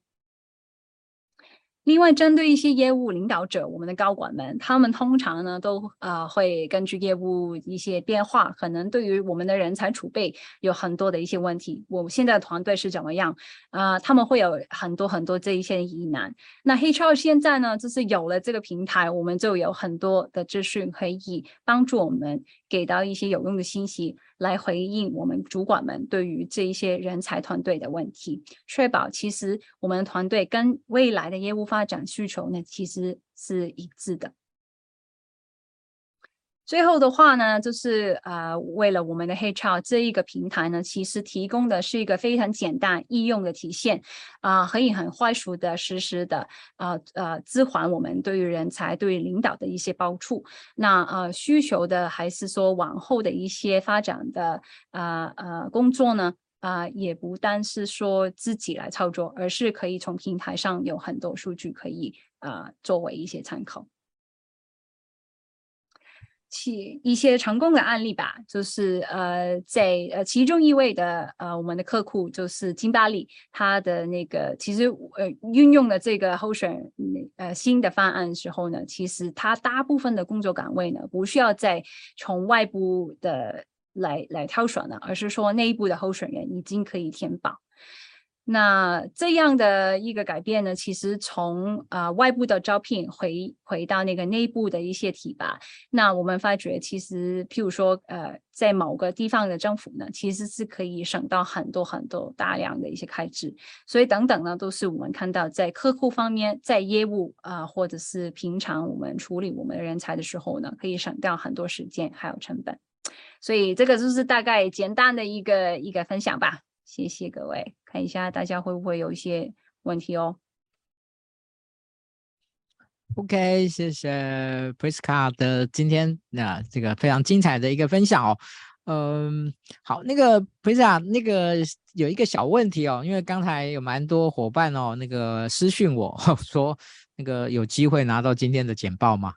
另外，针对一些业务领导者，我们的高管们，他们通常呢都呃会根据业务一些变化，可能对于我们的人才储备有很多的一些问题。我们现在的团队是怎么样？啊、他们会有很多很多这一些疑难。那 HR 现在呢，就是有了这个平台，我们就有很多的资讯可以帮助我们给到一些有用的信息。来回应我们主管们对于这一些人才团队的问题，确保其实我们团队跟未来的业务发展需求呢，其实是一致的。最后的话呢，就是呃，为了我们的 HR 这一个平台呢，其实提供的是一个非常简单易用的体现，啊、可以很快速的实时的，呃呃，支援我们对于人才、对于领导的一些帮助。那呃，需求的还是说往后的一些发展的呃呃工作呢，啊、也不单是说自己来操作，而是可以从平台上有很多数据可以呃作为一些参考。其一些成功的案例吧，就是呃，在呃其中一位的呃我们的客户就是金巴利，他的那个其实呃运用了这个候选呃新的方案时候呢，其实他大部分的工作岗位呢不需要再从外部的来来挑选了，而是说内部的候选人已经可以填报。那这样的一个改变呢，其实从啊、呃、外部的招聘回回到那个内部的一些提拔，那我们发觉其实譬如说呃在某个地方的政府呢，其实是可以省到很多很多大量的一些开支，所以等等呢都是我们看到在客户方面，在业务啊、或者是平常我们处理我们人才的时候呢，可以省掉很多时间还有成本，所以这个就是大概简单的一个一个分享吧。谢谢各位，看一下大家会不会有一些问题哦。OK，谢谢 Priska 的今天那、这个非常精彩的一个分享哦。嗯，好，那个 Priska 那个有一个小问题哦，因为刚才有蛮多伙伴哦，那个私讯我 说。那个有机会拿到今天的简报吗？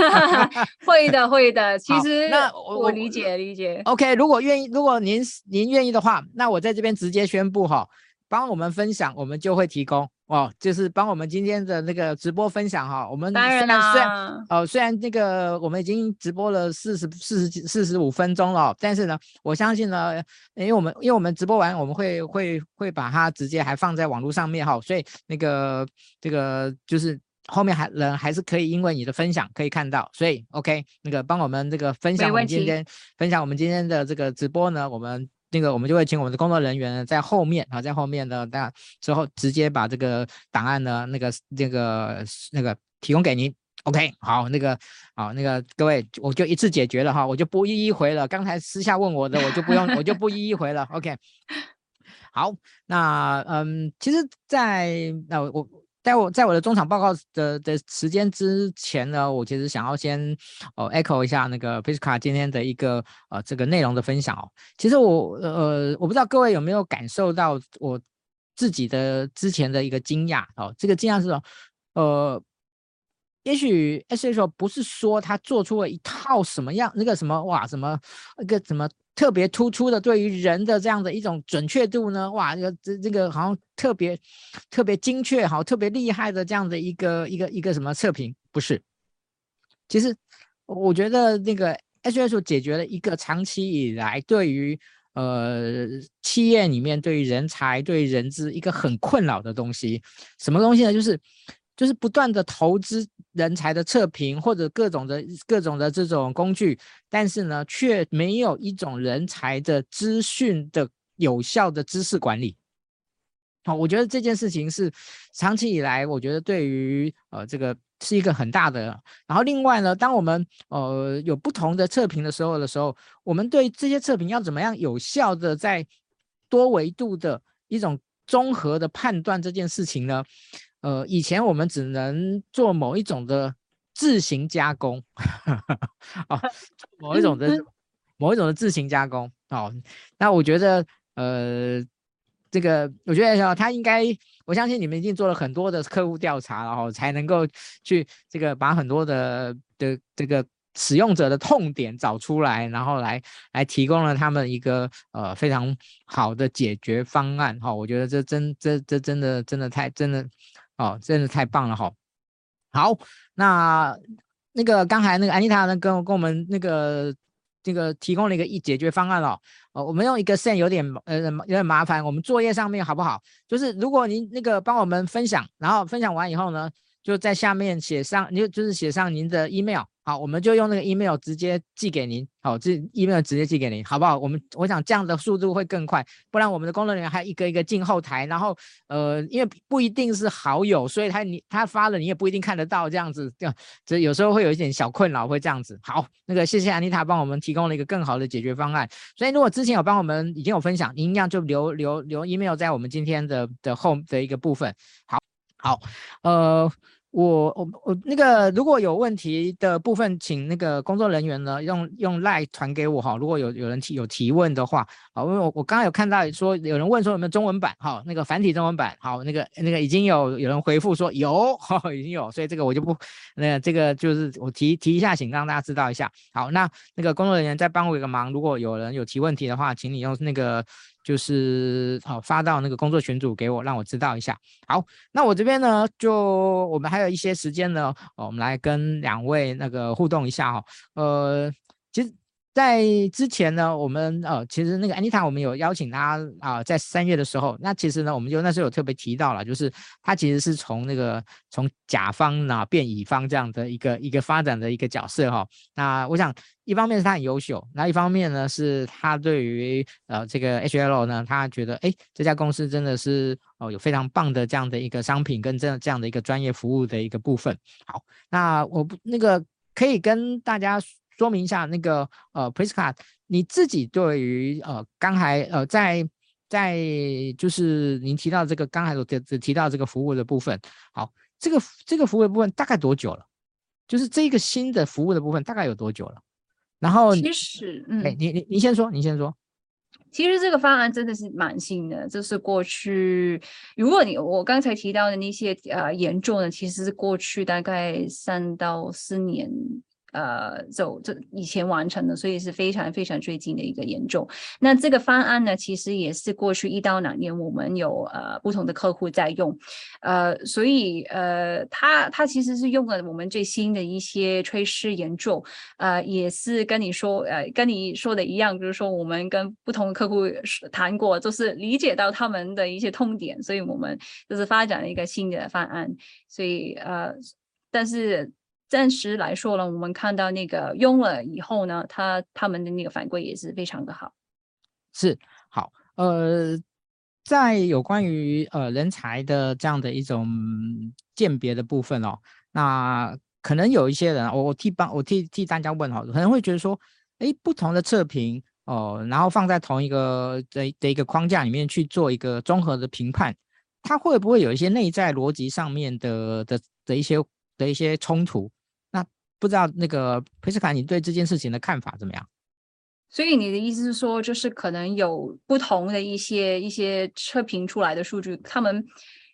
会的，会的。其实那我，我理解理解。OK，如果愿意，如果您您愿意的话，那我在这边直接宣布哈，帮我们分享，我们就会提供哦，就是帮我们今天的那个直播分享哈。我们虽然虽然哦，虽然那个我们已经直播了四十四十四十五分钟了，但是呢，我相信呢，因为我们因为我们直播完，我们会会会把它直接还放在网络上面哈，所以那个这个就是后面还人还是可以因为你的分享可以看到，所以 OK，那个帮我们这个分享我们今天分享我们今天的这个直播呢，我们。那个我们就会请我们的工作人员，在后面啊，在后面的，那之后直接把这个档案呢，那个那个那个提供给您。OK，好，那个好，那个各位，我就一次解决了哈，我就不一一回了。刚才私下问我的，我就不用，我就不一一回了。OK，好，那嗯，其实在，在那我。在我在我的中场报告的的时间之前呢，我其实想要先哦 echo 一下那个 Priska 今天的一个呃这个内容的分享哦。其实我呃我不知道各位有没有感受到我自己的之前的一个惊讶哦，这个惊讶是什么？呃。也许 SHO 不是说他做出了一套什么样那个什么哇什么那个什么特别突出的对于人的这样的一种准确度呢？哇，这个这这个好像特别特别精确，好特别厉害的这样的一个一个一个什么测评？不是，其实我觉得那个 H S 解决了一个长期以来对于呃企业里面对于人才对人资一个很困扰的东西，什么东西呢？就是。就是不断的投资人才的测评或者各种的各种的这种工具，但是呢，却没有一种人才的资讯的有效的知识管理。好，我觉得这件事情是长期以来，我觉得对于呃这个是一个很大的。然后另外呢，当我们呃有不同的测评的时候的时候，我们对这些测评要怎么样有效的在多维度的一种综合的判断这件事情呢？呃，以前我们只能做某一种的自行加工，哦，某一种的某一种的自行加工，哦，那我觉得，呃，这个我觉得他应该，我相信你们一定做了很多的客户调查，然后才能够去这个把很多的的这个使用者的痛点找出来，然后来来提供了他们一个呃非常好的解决方案，哈，我觉得这真这这真的真的太真的。哦，真的太棒了哈！好，那那个刚才那个安妮塔呢，跟跟我们那个这个提供了一个一解决方案哦。哦，我们用一个 send 有点呃有点麻烦，我们作业上面好不好？就是如果您那个帮我们分享，然后分享完以后呢，就在下面写上，就就是写上您的 email。好，我们就用那个 email 直接寄给您。好，这 email 直接寄给您，好不好？我们我想这样的速度会更快，不然我们的工作人员还一个一个进后台，然后呃，因为不一定是好友，所以他你他发了你也不一定看得到，这样子，这 样这有时候会有一点小困扰，会这样子。好，那个谢谢安妮塔帮我们提供了一个更好的解决方案。所以如果之前有帮我们已经有分享，您一样就留留留 email 在我们今天的的后的一个部分。好，好，呃。我我我那个如果有问题的部分，请那个工作人员呢用用 LINE 传给我哈。如果有有人提有提问的话，好，因为我我刚刚有看到说有人问说有没有中文版，哈，那个繁体中文版，好，那个那个已经有有人回复说有，哈，已经有，所以这个我就不，那这个就是我提提一下，请让大家知道一下。好，那那个工作人员再帮我一个忙，如果有人有提问题的话，请你用那个。就是好发到那个工作群组给我，让我知道一下。好，那我这边呢，就我们还有一些时间呢，我们来跟两位那个互动一下哈。呃，其实。在之前呢，我们呃，其实那个安妮塔，我们有邀请她啊、在三月的时候，那其实呢，我们就那时候有特别提到了，就是她其实是从那个从甲方呢变乙方这样的一个一个发展的一个角色哈。那我想，一方面是她很优秀，那一方面呢是她对于呃这个 HL 呢，她觉得哎这家公司真的是哦、有非常棒的这样的一个商品跟这样这样的一个专业服务的一个部分。好，那我不那个可以跟大家。说明一下那个呃，Prisca，你自己对于呃刚才呃在在就是您提到这个刚才所提提到这个服务的部分，好，这个这个服务的部分大概多久了？就是这个新的服务的部分大概有多久了？然后其实，嗯，哎，你你你先说，你先说。其实这个方案真的是蛮新的，就是过去如果你我刚才提到的那些呃严重的，其实是过去大概三到四年。呃，走这以前完成的，所以是非常非常最近的一个研究。那这个方案呢，其实也是过去一到两年，我们有呃不同的客户在用，呃，所以呃，它它其实是用了我们最新的一些趋势研究，呃，也是跟你说，呃，跟你说的一样，就是说我们跟不同的客户谈过，就是理解到他们的一些痛点，所以我们就是发展了一个新的方案。所以呃，但是。暂时来说呢，我们看到那个用了以后呢，他他们的那个反馈也是非常的好。是好，呃，在有关于呃人才的这样的一种鉴别的部分哦，那可能有一些人，我我替帮我替替大家问哈，可能会觉得说，哎，不同的测评哦，然后放在同一个的的一个框架里面去做一个综合的评判，它会不会有一些内在逻辑上面的的的一些的一些冲突？不知道那个裴斯卡，你对这件事情的看法怎么样？所以你的意思是说，就是可能有不同的一些一些测评出来的数据，他们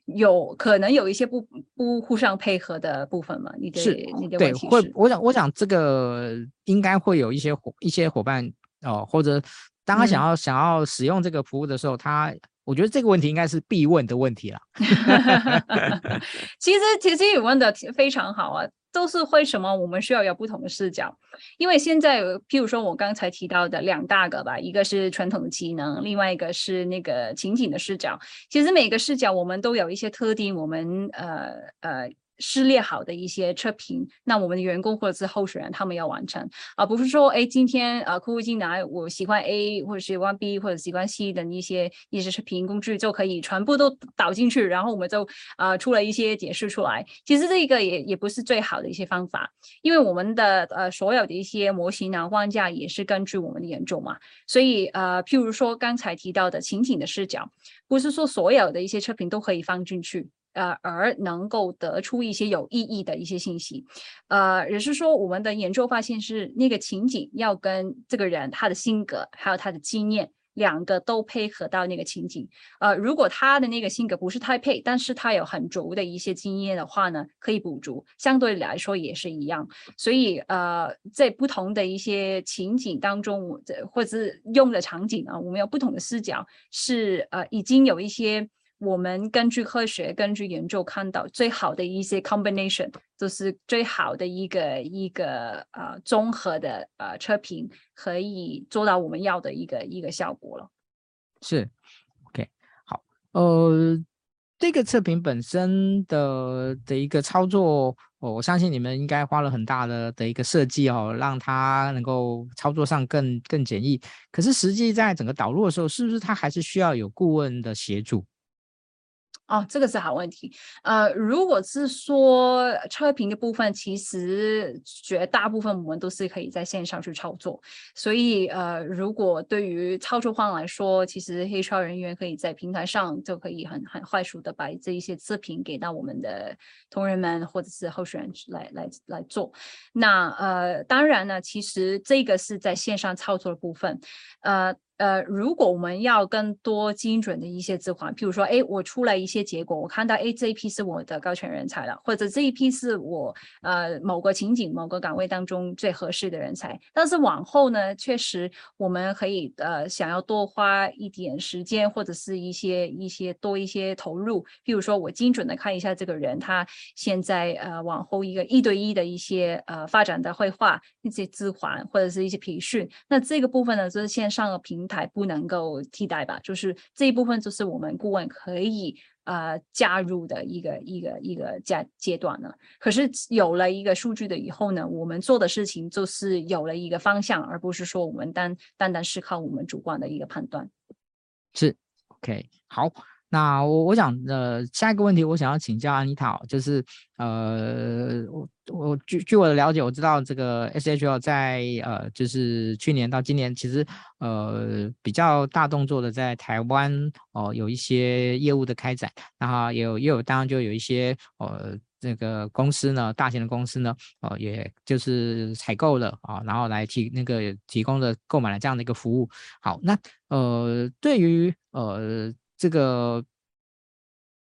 有可能有一些不不互相配合的部分嘛？你的是你的对问题是会，我想我想这个应该会有一些伙一些伙伴哦，或者当他想要、嗯、想要使用这个服务的时候，他我觉得这个问题应该是必问的问题了。其实其实你问的非常好啊。都是为什么我们需要有不同的视角？因为现在，譬如说我刚才提到的两大个吧，一个是传统的技能，另外一个是那个情景的视角。其实每个视角我们都有一些特定，我们呃呃。试列好的一些测评，那我们的员工或者是候选人他们要完成，而、不是说哎今天呃客户进来我喜欢 A 或者喜欢 B 或者喜欢 C 的一些一些测评工具就可以全部都导进去，然后我们就呃出了一些解释出来。其实这个也也不是最好的一些方法，因为我们的呃所有的一些模型啊框架也是根据我们的研究嘛，所以呃譬如说刚才提到的情景的视角，不是说所有的一些测评都可以放进去。呃，而能够得出一些有意义的一些信息，呃，也是说我们的研究发现是那个情景要跟这个人他的性格还有他的经验两个都配合到那个情景。呃，如果他的那个性格不是太配，但是他有很足的一些经验的话呢，可以补足，相对来说也是一样。所以呃，在不同的一些情景当中，或者是用的场景啊，我们有不同的视角，是呃已经有一些。我们根据科学、根据研究看到最好的一些 combination，就是最好的一个一个呃综合的呃测评，可以做到我们要的一个一个效果了。是，OK，好，呃，这个测评本身的的一个操作，哦，我相信你们应该花了很大的的一个设计哦，让它能够操作上更更简易。可是实际在整个导入的时候，是不是它还是需要有顾问的协助？哦，这个是好问题。呃，如果是说测评的部分，其实绝大部分我们都是可以在线上去操作。所以，呃，如果对于操作方来说，其实 HR 人员可以在平台上就可以很很快速的把这一些测评给到我们的同仁们或者是候选人来来来做。那呃，当然呢，其实这个是在线上操作的部分，呃。呃，如果我们要更多精准的一些置换，譬如说，哎，我出来一些结果，我看到，哎，这一批是我的高权人才了，或者这一批是我呃某个情景、某个岗位当中最合适的人才。但是往后呢，确实我们可以呃想要多花一点时间，或者是一些一些多一些投入，譬如说我精准的看一下这个人他现在呃往后一个一对一的一些呃发展的绘画一些置换或者是一些培训，那这个部分呢，就是线上的平。平台不能够替代吧，就是这一部分就是我们顾问可以呃加入的一个一个一个阶阶段呢。可是有了一个数据的以后呢，我们做的事情就是有了一个方向，而不是说我们单单单是靠我们主观的一个判断。是，OK，好。那我我想呃下一个问题我想要请教安妮塔，就是呃我我据据我的了解，我知道这个 SHL 在呃就是去年到今年其实呃比较大动作的在台湾哦、有一些业务的开展，然后也有也有当然就有一些呃这个公司呢大型的公司呢呃也就是采购了啊，然后来提那个提供的购买了这样的一个服务。好，那呃对于呃。这个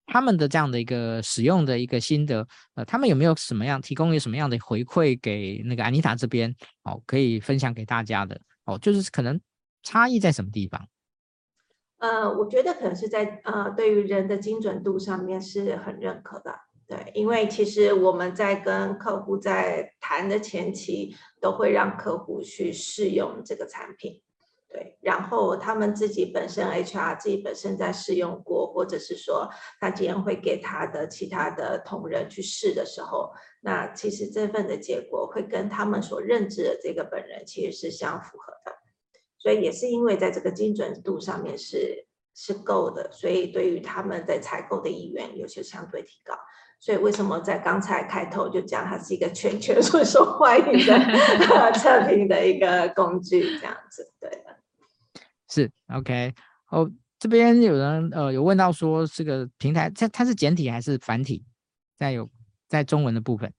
他们的这样的一个使用的一个心得，呃，他们有没有什么样提供有什么样的回馈给那个安妮塔这边哦，可以分享给大家的哦，就是可能差异在什么地方？呃，我觉得可能是在呃，对于人的精准度上面是很认可的，对，因为其实我们在跟客户在谈的前期，都会让客户去试用这个产品。对，然后他们自己本身 HR 自己本身在试用过，或者是说他今天会给他的其他的同仁去试的时候，那其实这份的结果会跟他们所认知的这个本人其实是相符合的，所以也是因为在这个精准度上面是是够的，所以对于他们在采购的意愿有些相对提高。所以为什么在刚才开头就讲它是一个全球最受欢迎的 测评的一个工具，这样子，对的。是 OK，哦，这边有人呃有问到说这个平台它它是简体还是繁体？在有在中文的部分，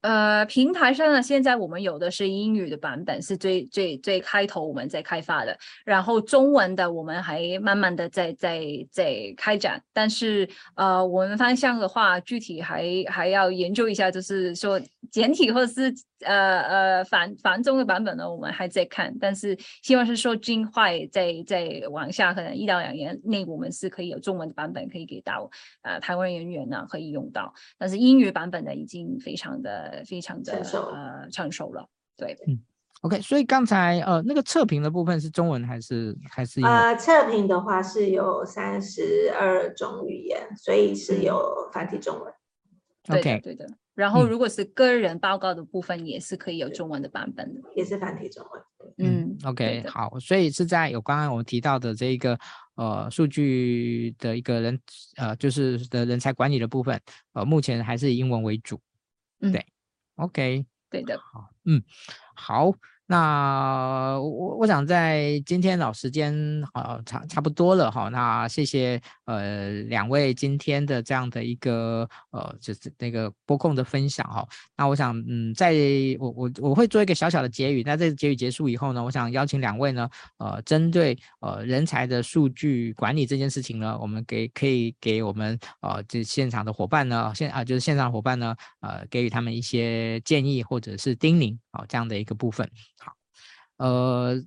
呃，平台上呢，现在我们有的是英语的版本，是最最最开头我们在开发的，然后中文的我们还慢慢的在在在开展，但是呃，我们方向的话，具体还还要研究一下，就是说简体或者是呃呃繁繁中的版本呢，我们还在看，但是希望是说尽快在在往下，可能一到两年内，我们是可以有中文的版本可以给到呃台湾人员呢可以用到，但是英语版本呢已经非常的。非常的呃成熟了，对，嗯，OK，所以刚才呃那个测评的部分是中文还是还是呃测评的话是有三十二种语言，所以是有繁体中文。嗯、OK，对的。然后如果是个人报告的部分，也是可以有中文的版本的，也是繁体中文。嗯，OK，好，所以是在有刚刚我们提到的这一个呃数据的一个人呃就是的人才管理的部分，呃目前还是以英文为主，嗯、对。OK，对的，好，嗯，好。那我我想在今天老时间好差差不多了哈，那谢谢呃两位今天的这样的一个呃就是那个播控的分享哈。那我想嗯，在我我我会做一个小小的结语。那这个结语结束以后呢，我想邀请两位呢呃针对呃人才的数据管理这件事情呢，我们给可以给我们呃这现场的伙伴呢现啊就是现场伙伴呢呃给予他们一些建议或者是叮咛啊这样的一个部分。呃，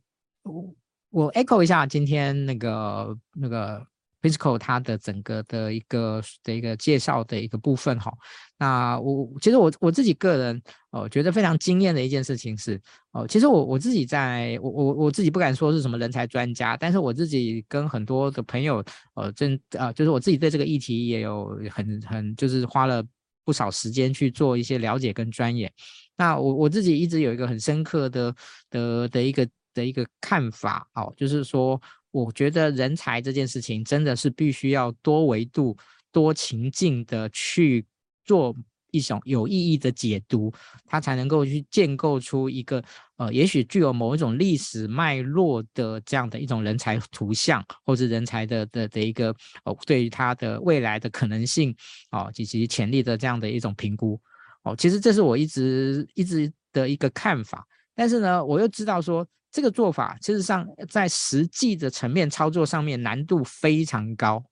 我我 echo 一下今天那个那个 p i s c o 它的整个的一个的一个介绍的一个部分哈。那我其实我我自己个人呃觉得非常惊艳的一件事情是哦、其实我我自己在我我我自己不敢说是什么人才专家，但是我自己跟很多的朋友呃真啊、呃、就是我自己对这个议题也有很很就是花了不少时间去做一些了解跟钻研。那我我自己一直有一个很深刻的的的一个的一个看法哦，就是说，我觉得人才这件事情真的是必须要多维度、多情境的去做一种有意义的解读，它才能够去建构出一个呃，也许具有某一种历史脉络的这样的一种人才图像，或者人才的的的一个哦，对于他的未来的可能性哦以及潜力的这样的一种评估。哦，其实这是我一直一直的一个看法，但是呢，我又知道说这个做法，事实上在实际的层面操作上面难度非常高。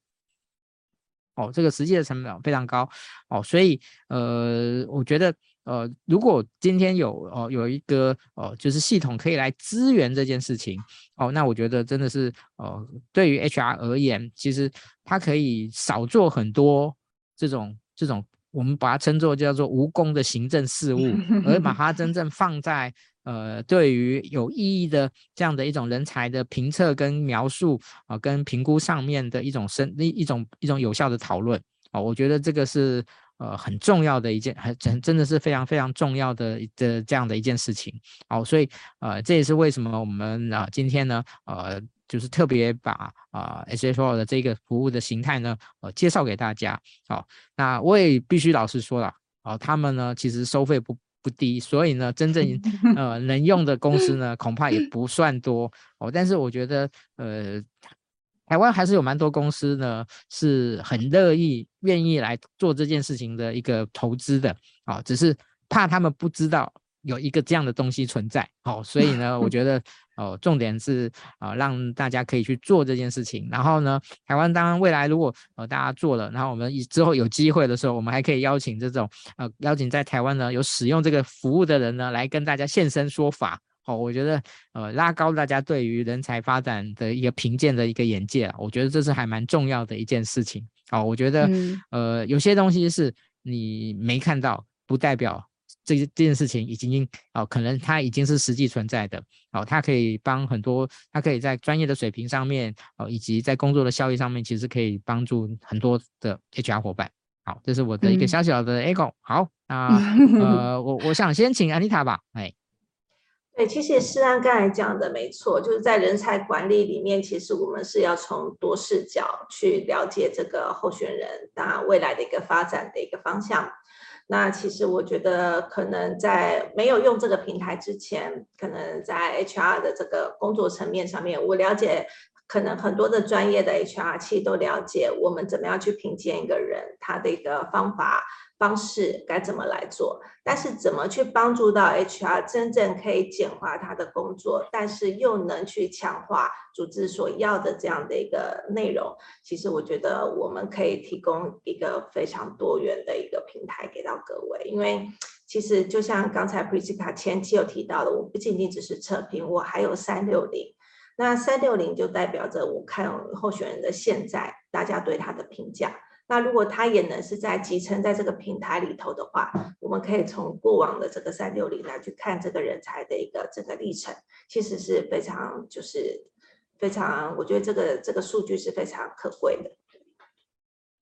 哦，这个实际的成本非常高。哦，所以呃，我觉得呃，如果今天有哦有一个哦就是系统可以来支援这件事情，哦，那我觉得真的是呃，对于 HR 而言，其实它可以少做很多这种这种。我们把它称作叫做无功的行政事务，而把它真正放在呃对于有意义的这样的一种人才的评测跟描述啊、跟评估上面的一种深一一种一种有效的讨论啊、我觉得这个是呃很重要的一件，很真真的是非常非常重要的的这样的一件事情。好、所以呃这也是为什么我们啊、今天呢呃。就是特别把啊 SFO 的这个服务的形态呢，呃，介绍给大家。好、哦，那我也必须老实说了，哦，他们呢其实收费不不低，所以呢，真正 呃能用的公司呢，恐怕也 不算多。哦，但是我觉得，呃，台湾还是有蛮多公司呢，是很乐意愿意来做这件事情的一个投资的。啊、哦，只是怕他们不知道有一个这样的东西存在。好、哦，所以呢，我觉 得。哦，重点是啊、呃，让大家可以去做这件事情。然后呢，台湾当然未来如果呃大家做了，然后我们之后有机会的时候，我们还可以邀请这种呃邀请在台湾呢有使用这个服务的人呢来跟大家现身说法。哦，我觉得呃拉高大家对于人才发展的一个评鉴的一个眼界，我觉得这是还蛮重要的一件事情。哦，我觉得、嗯、呃有些东西是你没看到，不代表。这这件事情已经哦，可能它已经是实际存在的哦，它可以帮很多，它可以在专业的水平上面哦，以及在工作的效益上面，其实可以帮助很多的 HR 伙伴。好，这是我的一个小小的 echo。好，那 呃，我我想先请 Anita 吧。哎，对，其实诗安刚才讲的没错，就是在人才管理里面，其实我们是要从多视角去了解这个候选人那未来的一个发展的一个方向。那其实我觉得，可能在没有用这个平台之前，可能在 HR 的这个工作层面上面，我了解，可能很多的专业的 HR 其实都了解我们怎么样去评鉴一个人，他的一个方法方式该怎么来做，但是怎么去帮助到 HR 真正可以简化他的工作，但是又能去强化组织所要的这样的一个内容，其实我觉得我们可以提供一个非常多元的一个平台给到各位，因为其实就像刚才 Priscilla 前期有提到的，我不仅仅只是测评，我还有三六零，那三六零就代表着我看候选人的现在，大家对他的评价。那如果他也能是在集成在这个平台里头的话，我们可以从过往的这个三六零来去看这个人才的一个整个历程，其实是非常就是非常，我觉得这个这个数据是非常可贵的。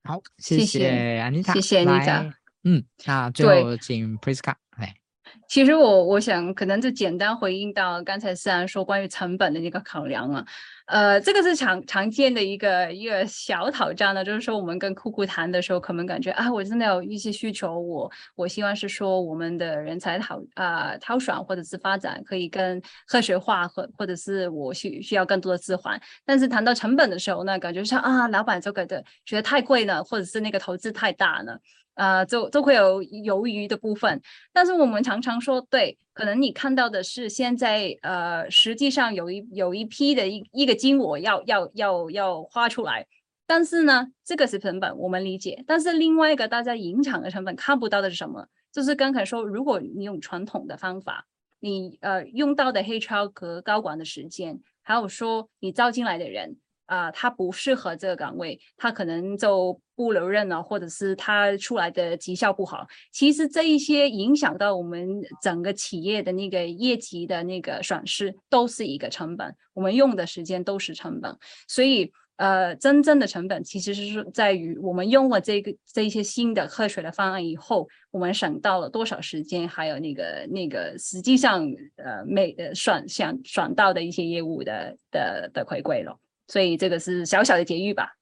好，谢谢安妮塔，谢谢安妮塔。嗯，那最后请 Prisca 来。其实我我想可能就简单回应到刚才思安说关于成本的那个考量了。呃，这个是常常见的一个一个小挑战呢，就是说我们跟客户谈的时候，可能感觉啊，我真的有一些需求，我我希望是说我们的人才讨啊、呃、挑选或者是发展可以更科学化，或或者是我需需要更多的资源。但是谈到成本的时候呢，感觉像啊，老板就觉得觉得太贵了，或者是那个投资太大了。呃，就就会有犹豫的部分，但是我们常常说，对，可能你看到的是现在，呃，实际上有一有一批的一一个金额要要要要花出来，但是呢，这个是成本，我们理解，但是另外一个大家隐藏的成本看不到的是什么？就是刚才说，如果你用传统的方法，你呃用到的 HR 和高管的时间，还有说你招进来的人。啊、他不适合这个岗位，他可能就不留任了，或者是他出来的绩效不好。其实这一些影响到我们整个企业的那个业绩的那个损失，都是一个成本。我们用的时间都是成本，所以呃，真正的成本其实是在于我们用了这个这一些新的科学的方案以后，我们省到了多少时间，还有那个那个实际上呃每呃算想赚到的一些业务的的的回馈了。所以这个是小小的结语吧。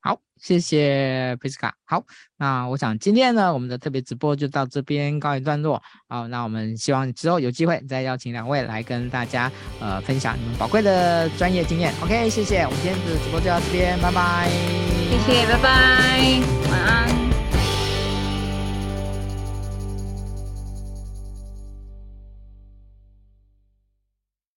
好，谢谢 Prisca。好，那我想今天呢，我们的特别直播就到这边告一段落。好，那我们希望之后有机会再邀请两位来跟大家呃分享你们宝贵的专业经验。OK，谢谢，我们今天的直播就到这边，拜拜。谢谢，拜拜，晚安。